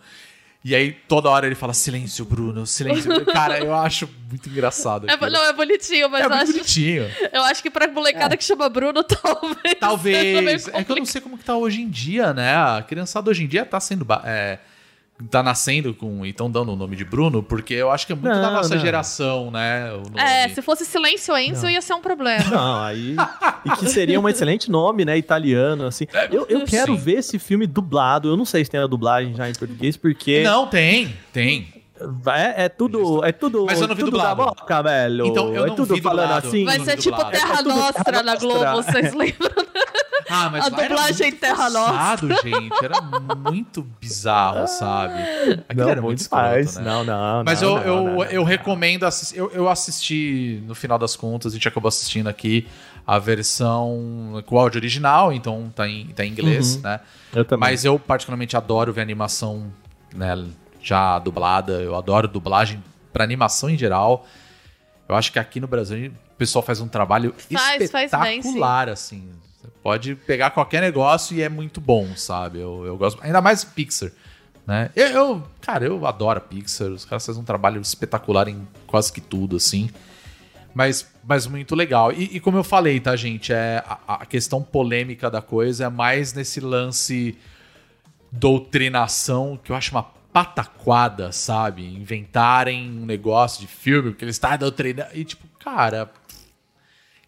E aí toda hora ele fala silêncio, Bruno, silêncio. Cara, eu acho muito engraçado. É, não, é bonitinho, mas é eu, acho, bonitinho. eu acho que pra molecada que chama Bruno, talvez. Talvez. É que eu não sei como que tá hoje em dia, né? A criançada hoje em dia tá sendo ba- é, tá nascendo com. e estão dando o nome de Bruno, porque eu acho que é muito da Não, nossa não. geração, né? O nome. É, se fosse Silêncio Enzo, ia ser um problema. Não, aí. E que seria um excelente nome, né? Italiano, assim. Eu, eu quero Sim. ver esse filme dublado. Eu não sei se tem a dublagem já em português, porque. Não, tem, tem. É, é tudo. É tudo. Mas eu não vi tudo dublado. da boca, velho. Então, eu é não tudo vi falando dublado. assim. Vai Não ser tipo. Terra É Nostra na Globo, vocês lembram? Ah, mas A era dublagem muito Terra forçado, gente. Era muito bizarro, sabe? Aquilo Não, era muito escroto, mais. né? Não, não. Mas não, eu, não, eu, não, não, eu recomendo assistir. Eu, eu assisti, no final das contas, a gente acabou assistindo aqui a versão com o áudio original, então tá em, tá em inglês, Uhum. né? Eu também. Mas eu particularmente adoro ver animação né, já dublada. Eu adoro dublagem pra animação em geral. Eu acho que aqui no Brasil o pessoal faz um trabalho Faz, faz bem, espetacular, assim. Pode pegar qualquer negócio e é muito bom, sabe? Eu, eu gosto. Ainda mais Pixar. Né? Eu, eu- cara, eu adoro Pixar. Os caras fazem um trabalho espetacular em quase que tudo, assim. Mas, mas muito legal. E, e como eu falei, tá, gente? É, a, a questão polêmica da coisa é mais nesse lance doutrinação que eu acho uma pataquada, sabe? Inventarem um negócio de filme, porque eles estão doutrinando. E tipo, cara,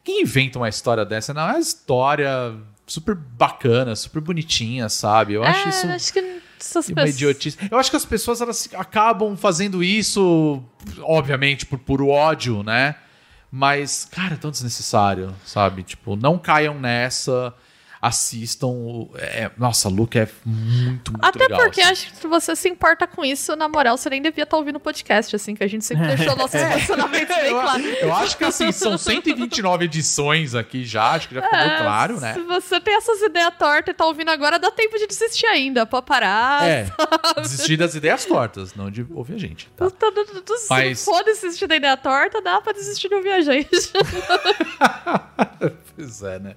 quem inventa uma história dessa? Não, é uma história super bacana, super bonitinha, sabe? Eu acho é, isso acho que essas uma pessoas... idiotice. Eu acho que as pessoas elas acabam fazendo isso, obviamente, por puro ódio, né? Mas, cara, é tão desnecessário, sabe? Tipo, não caiam nessa, assistam. o- É, nossa, Luke é muito, muito Até legal. porque assim. acho que se você se importa com isso, na moral, você nem devia estar ouvindo o podcast, assim, que a gente sempre deixou nossos posicionamentos bem É. eu, claros. eu acho que assim, são 129 edições aqui já, acho que já ficou muito claro, né? Se você tem essas ideias tortas e tá ouvindo agora, dá tempo de desistir ainda, pode parar. É, desistir das ideias tortas, não de ouvir a gente. Tá? Tá- tá- tá- tá- Se Mas- for desistir da ideia torta, dá pra desistir de ouvir a gente. Pois é, né?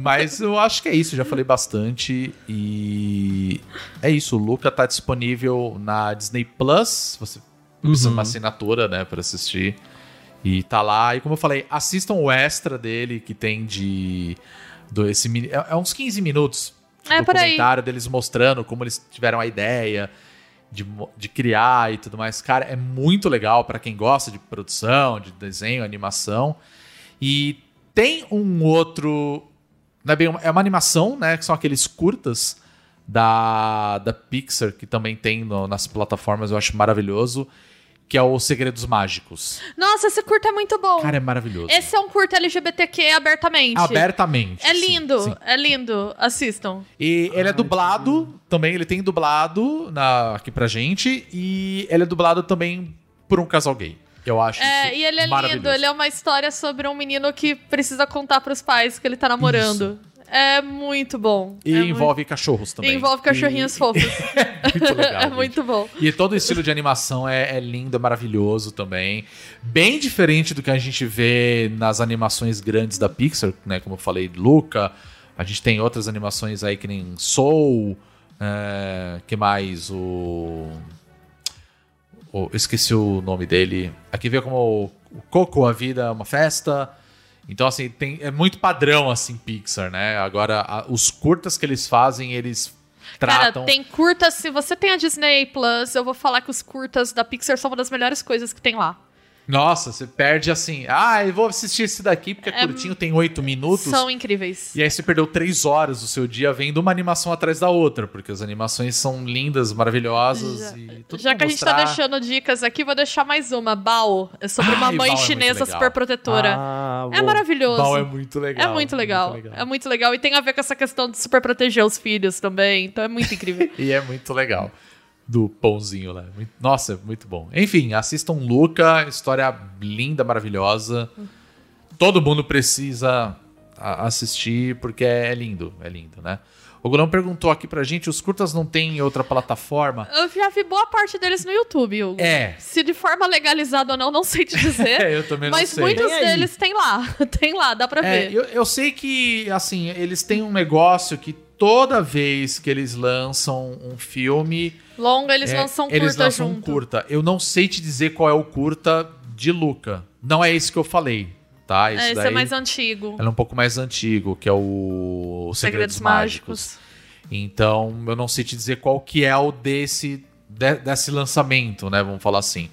Mas eu acho que é isso, já falei bastante. E é isso, o Luca tá disponível na Disney Plus. Você precisa de uma assinatura, né, pra assistir. E tá lá. E como eu falei, assistam o extra dele que tem de. Do, esse, é, é uns 15 minutos. É, por aí. documentário deles mostrando como eles tiveram a ideia de, de criar e tudo mais. Cara, é muito legal pra quem gosta de produção, de desenho, animação. E tem um outro. Não é, bem uma, é uma animação, né? Que são aqueles curtas da, da Pixar, que também tem no- nas plataformas, eu acho maravilhoso. Que é o Segredos Mágicos. Nossa, esse curto é muito bom. Cara, é maravilhoso. Esse é um curto LGBTQ abertamente. Abertamente. É sim, lindo, sim. é lindo. Assistam. E ele é dublado também, ele tem dublado na, aqui pra gente. E ele é dublado também por um casal gay. Eu acho É, isso e ele é lindo. Ele é uma história sobre um menino que precisa contar pros pais que ele tá namorando. É muito bom. E é envolve cachorros muito... também. envolve cachorrinhos E- fofos. muito legal. é gente. muito bom. E todo o estilo de animação é, é lindo, é maravilhoso também. Bem diferente do que a gente vê nas animações grandes da Pixar, né? Como eu falei, Luca. A gente tem outras animações aí que nem Soul. É, que mais? O. o- esqueci o nome dele. Aqui vê como o, o Coco, a vida é uma festa. Então, assim, tem, é muito padrão, assim, Pixar, né? Agora, a- os curtas que eles fazem, eles tratam... Cara, tem curtas. Se você tem a Disney Plus, eu vou falar que os curtas da Pixar são uma das melhores coisas que tem lá. Nossa, você perde assim. Ah, eu vou assistir esse daqui porque é, É, curtinho, tem oito minutos. São incríveis. E aí você perdeu três horas do seu dia vendo uma animação atrás da outra, porque as animações são lindas, maravilhosas e tudo Já que a gente mostrar. tá deixando dicas aqui, vou deixar mais uma. Bao. É sobre uma Ai, mãe Bao é muito chinesa legal. super protetora. Ah, é maravilhoso. Bom, é muito legal. É muito legal. É muito legal. E tem a ver com essa questão de super proteger os filhos também. Então é muito incrível. E é muito legal. Do pãozinho lá. Nossa, é muito bom. Enfim, assistam Luca, história linda, maravilhosa. Todo mundo precisa assistir porque é lindo, é lindo, né? O Gulão perguntou aqui pra gente, os curtas não tem em outra plataforma? Eu já vi boa parte deles no YouTube, Hugo. É. Se de forma legalizada ou não, não sei te dizer. É, eu também não mas sei. muitos Tem aí. deles tem lá. Tem lá, dá pra É, ver. eu, eu sei que, assim, eles têm um negócio que toda vez que eles lançam um filme, Longa, eles é, lançam eles curta lançam um junto. curta. Eu não sei te dizer qual é o curta de Luca. Não é esse que eu falei, tá? É, esse daí é mais antigo. ela é um pouco mais antigo, que é o Segredos, Segredos Mágicos. Mágicos. Então, eu não sei te dizer qual que é o desse de- desse lançamento, né? Vamos falar assim.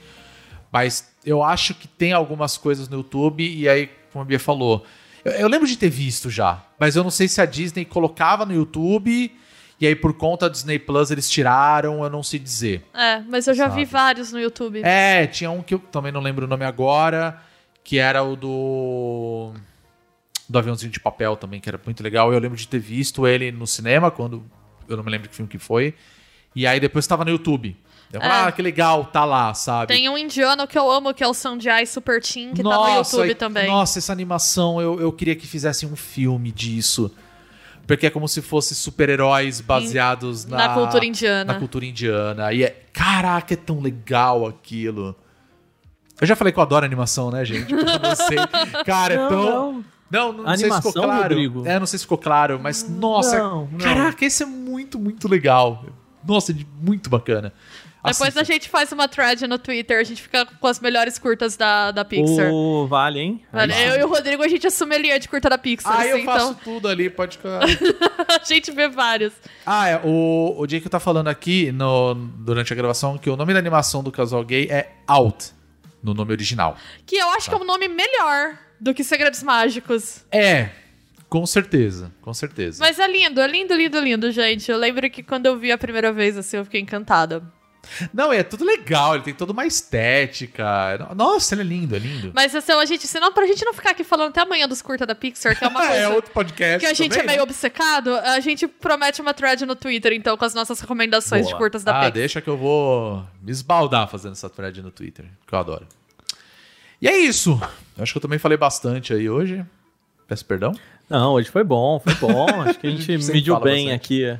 Mas eu acho que tem algumas coisas no YouTube, e aí, como a Bia falou, eu, eu lembro de ter visto já, mas eu não sei se a Disney colocava no YouTube, e aí por conta do Disney Plus eles tiraram, eu não sei dizer. É, mas eu já vi Sabe. vários no YouTube. É, tinha um que eu também não lembro o nome agora, que era o do. Do aviãozinho de papel também, que era muito legal. Eu lembro de ter visto ele no cinema, quando. Eu não me lembro que filme que foi. E aí depois tava no YouTube. Eu falei, É. ah, que legal, tá lá, sabe? Tem um indiano que eu amo, que é o Sanjay Super Team, que tá no Nossa, YouTube e- também. Nossa, essa animação, eu, eu queria que fizessem um filme disso. Porque é como se fosse super-heróis baseados na, na cultura indiana. Na cultura indiana. E é. Caraca, é tão legal aquilo. Eu já falei que eu adoro animação, né, gente? Porque eu não sei. Cara, é Não, tão. não. Não, não, sei se Animação, ficou claro. Rodrigo? É, não sei se ficou claro, mas nossa. Não, não. Caraca, esse é muito, muito legal. Nossa, de- muito bacana. Depois Assista. a gente faz uma thread no Twitter, a gente fica com as melhores curtas da, da Pixar. Ô, vale, hein? Aí eu e o Rodrigo, a gente é sommelier de curta da Pixar, Ah, assim, eu faço então tudo ali, pode ficar. a gente vê vários. Ah, é. O, o Jake tá falando aqui no, durante a gravação que o nome da animação do casal gay é Out, no nome original. Que eu acho que é um nome melhor do que Segredos Mágicos. É, com certeza, com certeza. Mas é lindo, é lindo, lindo, lindo, gente. Eu lembro que quando eu vi a primeira vez, assim, eu fiquei encantada. Não, é tudo legal, ele tem toda uma estética. Nossa, ele é lindo, é lindo. Mas assim, a gente, senão, pra gente não ficar aqui falando até amanhã dos curta da Pixar, que é uma coisa. é outro podcast. Que a gente também, é meio né? obcecado, a gente promete uma thread no Twitter, então, com as nossas recomendações Boa. de curtas da Ah, Pixar. deixa que eu vou me esbaldar fazendo essa thread no Twitter, que eu adoro. E é isso. Eu acho que eu também falei bastante aí hoje. Peço perdão. Não, hoje foi bom, foi bom. Acho que a gente mediu bem bastante. aqui.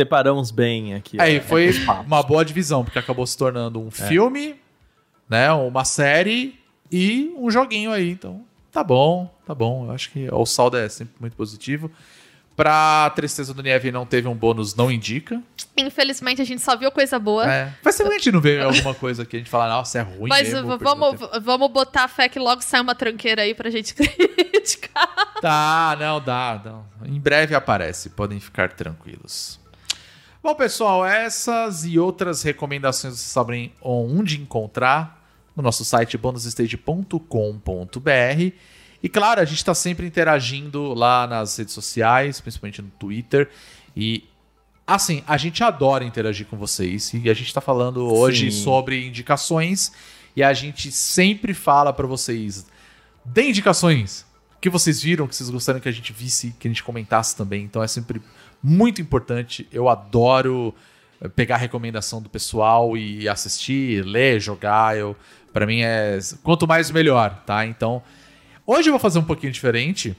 É. Separamos bem aqui. Aí é, foi os papos. uma boa divisão, porque acabou se tornando um filme, né? Uma série e um joguinho aí. Então, tá bom, tá bom. Eu acho que o saldo é sempre muito positivo. Pra Tristeza do Nieve não teve um bônus, não indica. Infelizmente, a gente só viu coisa boa. É. Faz tempo que a gente não vê alguma coisa que a gente fala, nossa, é ruim Mas mesmo. vamos, tempo." v- vamos botar a fé que logo sai uma tranqueira aí pra gente criticar. Tá, não, dá, não. Em breve aparece, podem ficar tranquilos. Bom, pessoal, essas e outras recomendações vocês sabem onde encontrar no nosso site bonusstage.com.br. E claro, a gente está sempre interagindo lá nas redes sociais, principalmente no Twitter. E assim, a gente adora interagir com vocês. E a gente está falando hoje Sim. sobre indicações. E a gente sempre fala para vocês: dê indicações que vocês viram, que vocês gostariam que a gente visse, que a gente comentasse também. Então é sempre muito importante. Eu adoro eh, pegar a recomendação do pessoal e assistir, ler, jogar. Eu, para mim é quanto mais melhor, tá? Então, hoje eu vou fazer um pouquinho diferente.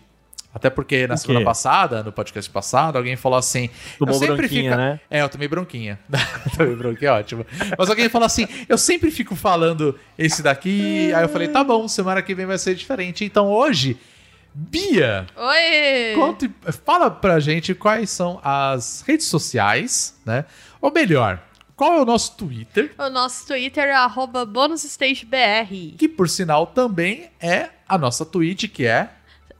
Até porque na semana passada, no podcast passado, alguém falou assim. Tomou eu sempre bronquinha, fico... né? É, eu tomei bronquinha. tomei bronquinha, ótimo. Mas alguém falou assim: eu sempre fico falando esse daqui. Aí eu falei: tá bom, semana que vem vai ser diferente. Então hoje, Bia, Oi! conte, fala pra gente quais são as redes sociais, né? Ou melhor, qual é o nosso Twitter, O nosso Twitter é arroba bonusstagebr. que por sinal também é a nossa Twitch, que é.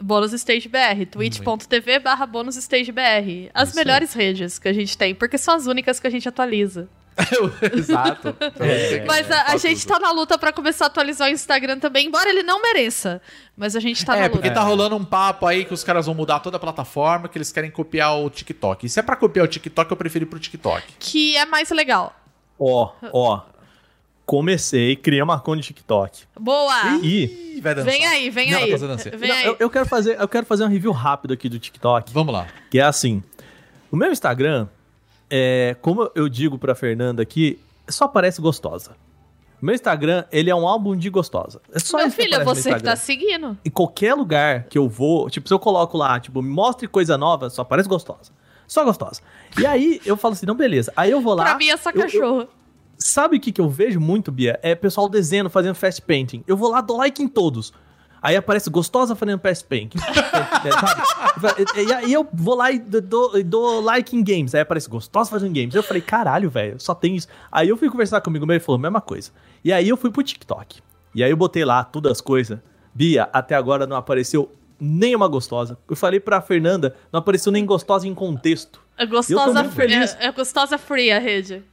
BonusStageBR, twitch.tv barra BonusStageBR. As Isso aí. melhores redes que a gente tem, porque são as únicas que a gente atualiza. Exato. É. Mas a, a gente tudo. tá na luta pra começar a atualizar o Instagram também, embora ele não mereça. Mas a gente tá na É, luta. porque tá rolando um papo aí que os caras vão mudar toda a plataforma, que eles querem copiar o TikTok. E se é pra copiar o TikTok, eu prefiro ir pro TikTok. Que é mais legal. Ó, ó. Comecei, criei uma conta de TikTok. Boa! E Ih, vai dançar. Vem aí, vem Não, aí. Vem Não, aí. eu, eu quero fazer, eu quero fazer um review rápido aqui do TikTok, Vamos lá. que é assim. O meu Instagram, é, como eu digo pra Fernanda aqui, só parece gostosa. Meu Instagram, ele é um álbum de gostosa. É só Meu que filho, é você que tá seguindo. Em qualquer lugar que eu vou, tipo, se eu coloco lá, tipo, me mostre coisa nova, só parece gostosa. Só gostosa. E aí eu falo assim, não, beleza. Aí eu vou lá. pra mim é só eu- eu- cachorro. Sabe o que, que eu vejo muito, Bia? É pessoal desenhando, fazendo fast painting. Eu vou lá, dou like em todos. Aí aparece gostosa fazendo fast painting. É, sabe? E aí eu vou lá e dou, e dou like em games. Aí aparece gostosa fazendo games. Eu falei, caralho, velho, só tem isso. Aí eu fui conversar comigo mesmo e falou, mesma coisa. E aí eu fui pro TikTok. E aí eu botei lá todas as coisas. Bia, até agora não apareceu nenhuma gostosa. Eu falei pra Fernanda, não apareceu nem gostosa em contexto. É gostosa, feliz. é, é gostosa free a rede.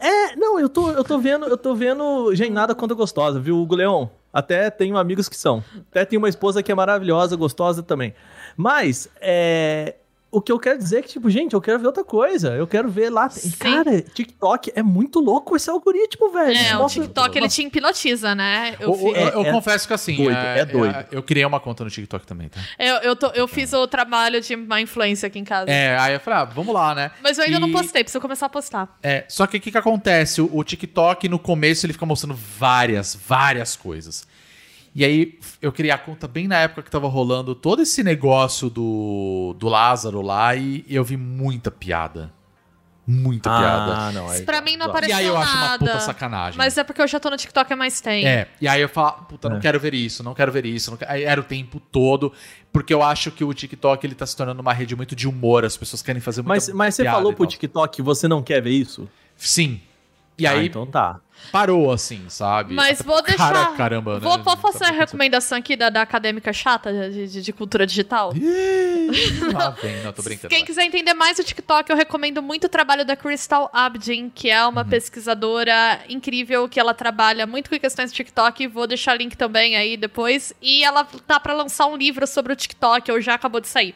É, não, eu tô, eu tô vendo, eu tô vendo gente nada quanto gostosa, viu, Hugo Leon? Até tenho amigos que são. Até tenho uma esposa que é maravilhosa, gostosa também. Mas, é, o que eu quero dizer é que, tipo, gente, eu quero ver outra coisa. Eu quero ver lá. Sim. Cara, TikTok é muito louco esse algoritmo, velho. É, o Mostra- TikTok ele te hipnotiza, né? Eu, O- o- fi- eu eu é confesso que assim. doido, é doido. Eu criei uma conta no TikTok também, tá? eu, eu, tô- eu fiz o trabalho de má influência aqui em casa. É, aí eu falei, ah, vamos lá, né? Mas eu ainda não E- postei, preciso começar a postar. É, só que o que, que acontece? O, o TikTok, no começo, ele fica mostrando várias, várias coisas. E aí, eu criei a conta bem na época que tava rolando todo esse negócio do, do Lázaro lá e eu vi muita piada. Muita piada. Ah, não. aí- Pra mim não ó. E apareceu aí eu acho uma nada. puta sacanagem. Mas é porque eu já tô no TikTok há mais tempo. É, e aí eu falo, puta, não É. quero ver isso, não quero ver isso. Não quero... Era o tempo todo, porque eu acho que o TikTok ele tá se tornando uma rede muito de humor, as pessoas querem fazer muita Mas, mas você piada falou e pro. TikTok que você não quer ver isso? Sim. E Ah, aí então tá. Parou, assim, sabe? Mas Até- vou deixar. Cara, caramba, né? Vou, vou fazer Tá a recomendação aqui da, da acadêmica chata de, de- de cultura digital. Lá vem, não, tô brincando. Quem vai. quiser entender mais o TikTok, eu recomendo muito o trabalho da Crystal Abdin, que é Uhum. uma pesquisadora incrível, que ela trabalha muito com questões do TikTok. Vou deixar o link também aí depois. E ela tá pra lançar um livro sobre o TikTok, ou já acabou de sair.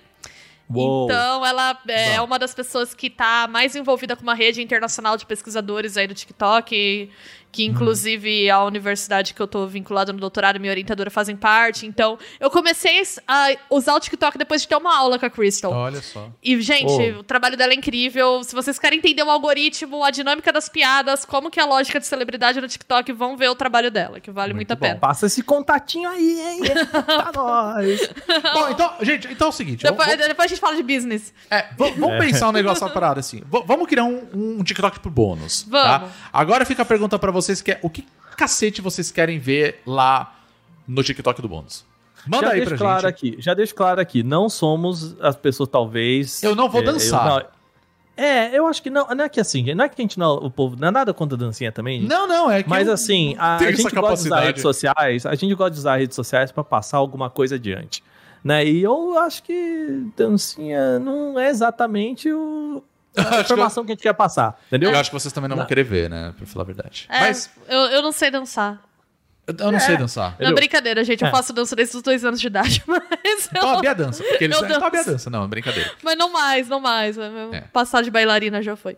Uou. Então, ela é uma das pessoas que tá mais envolvida com uma rede internacional de pesquisadores aí do TikTok, que inclusive a universidade que eu tô vinculada no doutorado, minha orientadora fazem parte. Então, eu comecei a usar o TikTok depois de ter uma aula com a Crystal. Olha só. E, gente, Oh. o trabalho dela é incrível. Se vocês querem entender o algoritmo, a dinâmica das piadas, como que é a lógica de celebridade no TikTok, vão ver o trabalho dela, que vale muito, a pena. Passa esse contatinho aí, hein? Tá nós. Bom, então, gente, então é o seguinte. Depois, vamos, depois a gente fala de business. é, vamos pensar um negócio uma parada assim. V- vamos criar um, um TikTok pro bônus. Tá? Vamos. Agora fica a pergunta pra vocês que é o que cacete vocês querem ver lá no TikTok do bônus? Manda já aí pra claro gente. aqui, já deixo claro aqui, não somos as pessoas talvez. Eu não vou é, dançar. eu não- é, eu acho que não, não é que assim, não é que a gente não, o povo não é nada contra a dancinha também. gente. Não, não, é que Mas assim, a, a gente gosta de usar redes sociais, a gente gosta de usar redes sociais pra passar alguma coisa adiante, né? E eu acho que dancinha não é exatamente o a que eu- informação que a gente quer passar, entendeu? Eu acho que vocês também não vão querer ver, né? Pra falar a verdade. É, Mas eu, eu não sei dançar. eu- não sei dançar. Não, Entendeu? brincadeira, gente. Eu É. faço dança desde os dois anos de idade, mas. Então eu- a Bia dança. Porque eles Eu então a dança. Não, é brincadeira. Mas não mais, não mais. É. Passar de bailarina já foi.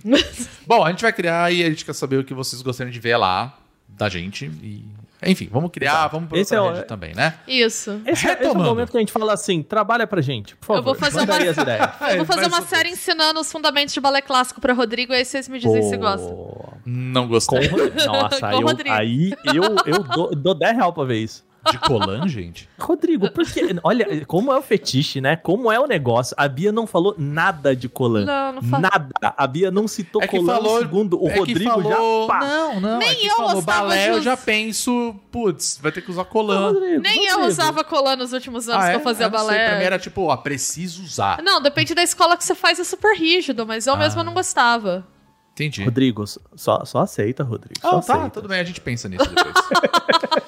Bom, a gente vai criar e a gente quer saber o que vocês gostariam de ver lá da gente. E... Enfim, vamos criar, vamos outra é o- também, né? Isso. Esse, é- esse é o momento que a gente fala assim, trabalha pra gente, por favor. Eu vou fazer uma-. Eu vou fazer uma série ensinando os fundamentos de balé clássico pra Rodrigo, aí vocês me dizem se gostam. Não Com gostei. Rodrigo. Nossa, Com eu, Rodrigo. aí eu, eu dou, dou 10 real pra ver isso. De Colan, gente? Rodrigo, porque. Olha, como é o fetiche, né? Como é o negócio. A Bia não falou nada de Colan. Não, não fa- Nada. A Bia não citou É Colan falou- no segundo. O é que Rodrigo falou- já. Pá. Não, não. Nem é que eu falou gostava balé, eu já penso, putz, vai ter que usar Colan. Rodrigo, Nem eu Rodrigo. usava colã nos últimos anos Ah, que é? eu fazia Eu não sei, balé. pra mim era tipo, ó, preciso usar. Não, depende da escola que você faz, é super rígido, mas eu Ah. mesma não gostava. Entendi. Rodrigo, só, só aceita, Rodrigo. Só Ah, tá, aceita. tudo bem, a gente pensa nisso depois.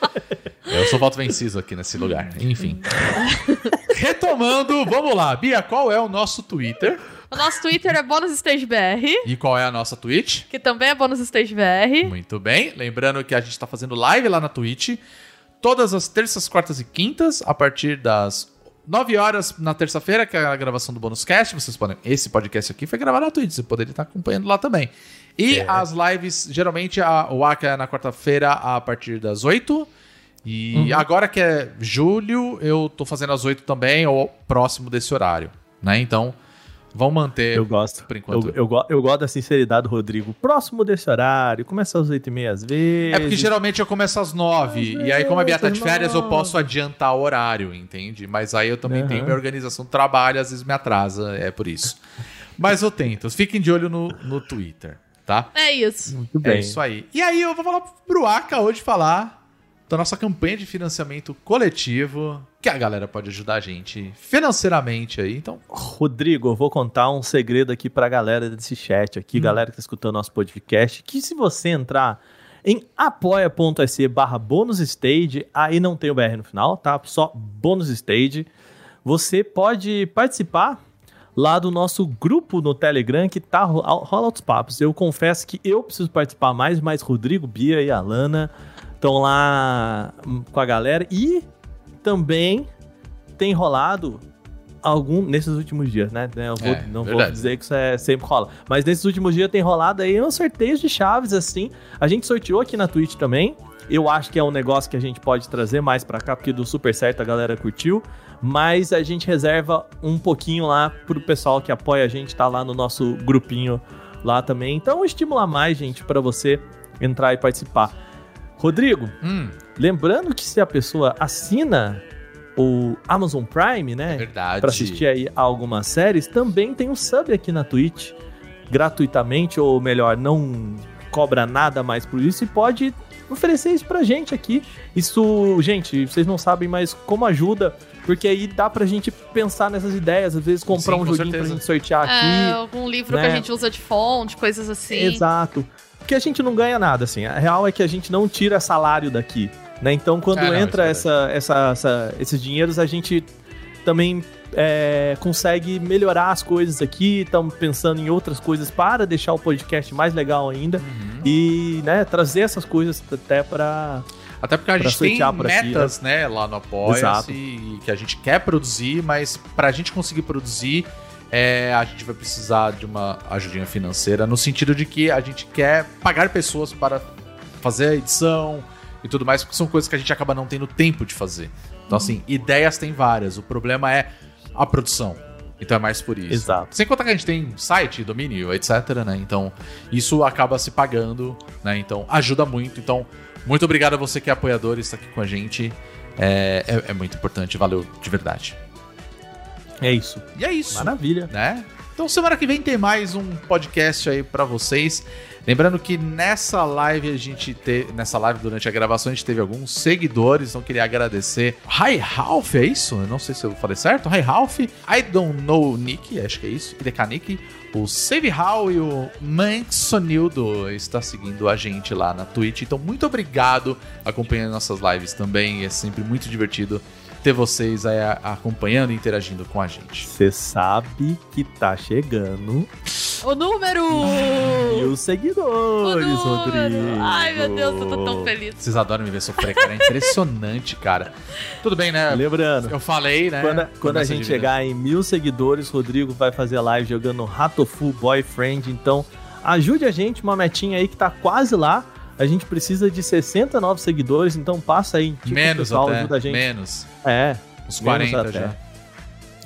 eu sou voto vencido aqui nesse lugar. Enfim. Retomando, vamos lá. Bia, qual é o nosso Twitter? O nosso Twitter é BônusStageBR, E qual é a nossa Twitch? que também é BônusStageBR. Muito bem. Lembrando que a gente tá fazendo live lá na Twitch. Todas as terças, quartas e quintas, a partir das 9 horas na terça-feira, que é a gravação do Bônus Cast. Vocês podem. Esse podcast aqui foi gravado na Twitch, você poderia estar acompanhando lá também. E as lives, geralmente, a, o Aka é na quarta-feira a partir das 8. E agora que é julho, eu tô fazendo às 8 também, ou próximo desse horário. Né? Então, vamos manter. Eu gosto. Por enquanto. Eu, eu, eu gosto da sinceridade do Rodrigo. Próximo desse horário, começa às 8h30 às vezes. É porque geralmente eu começo às nove. Às E aí, como a Bia tá de férias, eu nove. posso adiantar o horário, entende? Mas aí eu também Aham. tenho minha organização trabalho, às vezes me atrasa, é por isso. Mas eu tento. Fiquem de olho no, no Twitter, tá? É isso. Muito É bem. isso aí. E aí eu vou falar pro Aka hoje falar da nossa campanha de financiamento coletivo, que a galera pode ajudar a gente financeiramente aí. Então, Rodrigo, eu vou contar um segredo aqui pra galera desse chat aqui, galera que tá escutando nosso podcast, que se você entrar em apoia.se barra bônus stage, aí não tem o BR no final, tá? Só bônus stage. Você pode participar lá do nosso grupo no Telegram que tá ro- rola outros papos. Eu confesso que eu preciso participar mais, mas Rodrigo, Bia e Alana estão lá com a galera e também tem rolado algum nesses últimos dias, né? Eu vou- É, não vou verdade. dizer que isso é, sempre rola, mas nesses últimos dias tem rolado aí uns sorteios de chaves assim. A gente sorteou aqui na Twitch também. Eu acho que é um negócio que a gente pode trazer mais pra cá, porque do super certo a galera curtiu. Mas a gente reserva um pouquinho lá pro pessoal que apoia a gente, tá lá no nosso grupinho lá também. Então estimula mais, gente, pra você entrar e participar. Rodrigo, Hum, lembrando que se a pessoa assina o Amazon Prime, é né? verdade. Pra assistir aí a algumas séries, também tem um sub aqui na Twitch, gratuitamente, ou melhor, não cobra nada mais por isso e pode oferecer isso pra gente aqui. Isso, gente, vocês não sabem, mas como ajuda, porque aí dá pra gente pensar nessas ideias, às vezes comprar Sim, um com joguinho certeza. pra gente sortear É, aqui. algum livro né? que a gente usa de fonte, coisas assim. Exato. Porque a gente não ganha nada, assim. A real é que a gente não tira salário daqui, né? Então, quando É, não, entra é essa, essa, essa- esses dinheiros, a gente também é, consegue melhorar as coisas aqui. Estamos pensando em outras coisas para deixar o podcast mais legal ainda. Uhum. E, né, trazer essas coisas até para Até porque a gente tem metas, né, lá no Apoia-se, e que a gente quer produzir, mas pra gente conseguir produzir, é, a gente vai precisar de uma ajudinha financeira, no sentido de que a gente quer pagar pessoas para fazer a edição e tudo mais, porque são coisas que a gente acaba não tendo tempo de fazer. Então, assim, ideias tem várias, o problema é a produção. Então é mais por isso. Exato. Sem contar que a gente tem site, domínio, etc, né? Então, isso acaba se pagando, né? Então, ajuda muito. Então, muito obrigado a você que é apoiador e está aqui com a gente. É, é- é muito importante, valeu de verdade. É isso. E é isso, Maravilha. né? Então, semana que vem tem mais um podcast aí pra vocês. Lembrando que nessa live a gente teve, nessa live durante a gravação a gente teve alguns seguidores, então queria agradecer. Hi Ralph, é isso? Eu não sei se eu falei certo. Hi Ralph, I don't know Nick, acho que é isso. IDK Nick, o Save How e o Mansonildo está seguindo a gente lá na Twitch. Então, muito obrigado acompanhando nossas lives também. É sempre muito divertido ter vocês aí acompanhando e interagindo com a gente. Você sabe que tá chegando O número! mil O seguidores! Rodrigo. Ai, meu Deus, eu tô tão feliz. Vocês adoram me ver sofrer, cara. É impressionante, cara. Tudo bem, né? Lembrando, Eu falei, né? Quando, quando a gente chegar em mil seguidores, Rodrigo vai fazer live jogando Ratofu Boyfriend. Então, ajude a gente, uma metinha aí que tá quase lá. A gente precisa de 60 novos seguidores, então passa aí, tipo, Menos pessoal, até. ajuda a gente. Menos. É, Uns menos 40 até. já.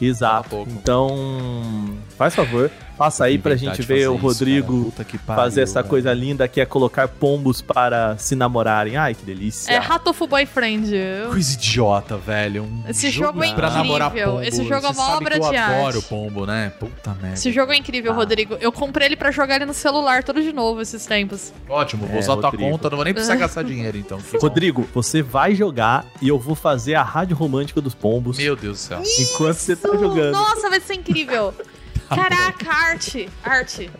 Exato. Então, faz favor, passa aí pra gente de ver o isso, Rodrigo cara. Puta que pariu, fazer essa velho. coisa linda que é colocar pombos para se namorarem. Ai, que delícia. É Ratofu Boyfriend. Coisa idiota, velho. Um Esse jogo é pra namorar incrível. Esse jogo é uma obra que eu de adoro arte. pombo, né? Puta merda. Esse jogo é incrível, Ah. Rodrigo. Eu comprei ele pra jogar ele no celular tudo de novo esses tempos. Ótimo, vou É, usar tua Rodrigo. conta, não vou nem precisar gastar dinheiro, então. Rodrigo, você vai jogar e eu vou fazer a rádio romântica dos pombos Meu Deus do céu. enquanto você tá jogando. Nossa, vai ser incrível. Caraca, arte. Arte.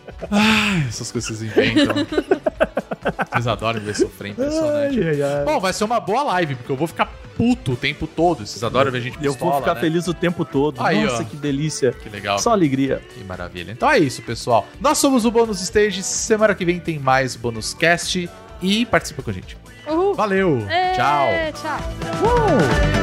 Essas coisas vocês inventam. Vocês adoram ver sofrer, impressionante. Ai, ai, ai. Bom, vai ser uma boa live, porque eu vou ficar puto o tempo todo. Vocês adoram ver a gente Eu pistola, vou ficar né? feliz o tempo todo. Aí, Nossa, ó. que delícia. Que legal. Só alegria. Que maravilha. Então é isso, pessoal. Nós somos o Bônus Stage. Semana que vem tem mais Bônus Cast. E participa com a gente. Uhul. Valeu. É, Tchau. Tchau. Uou!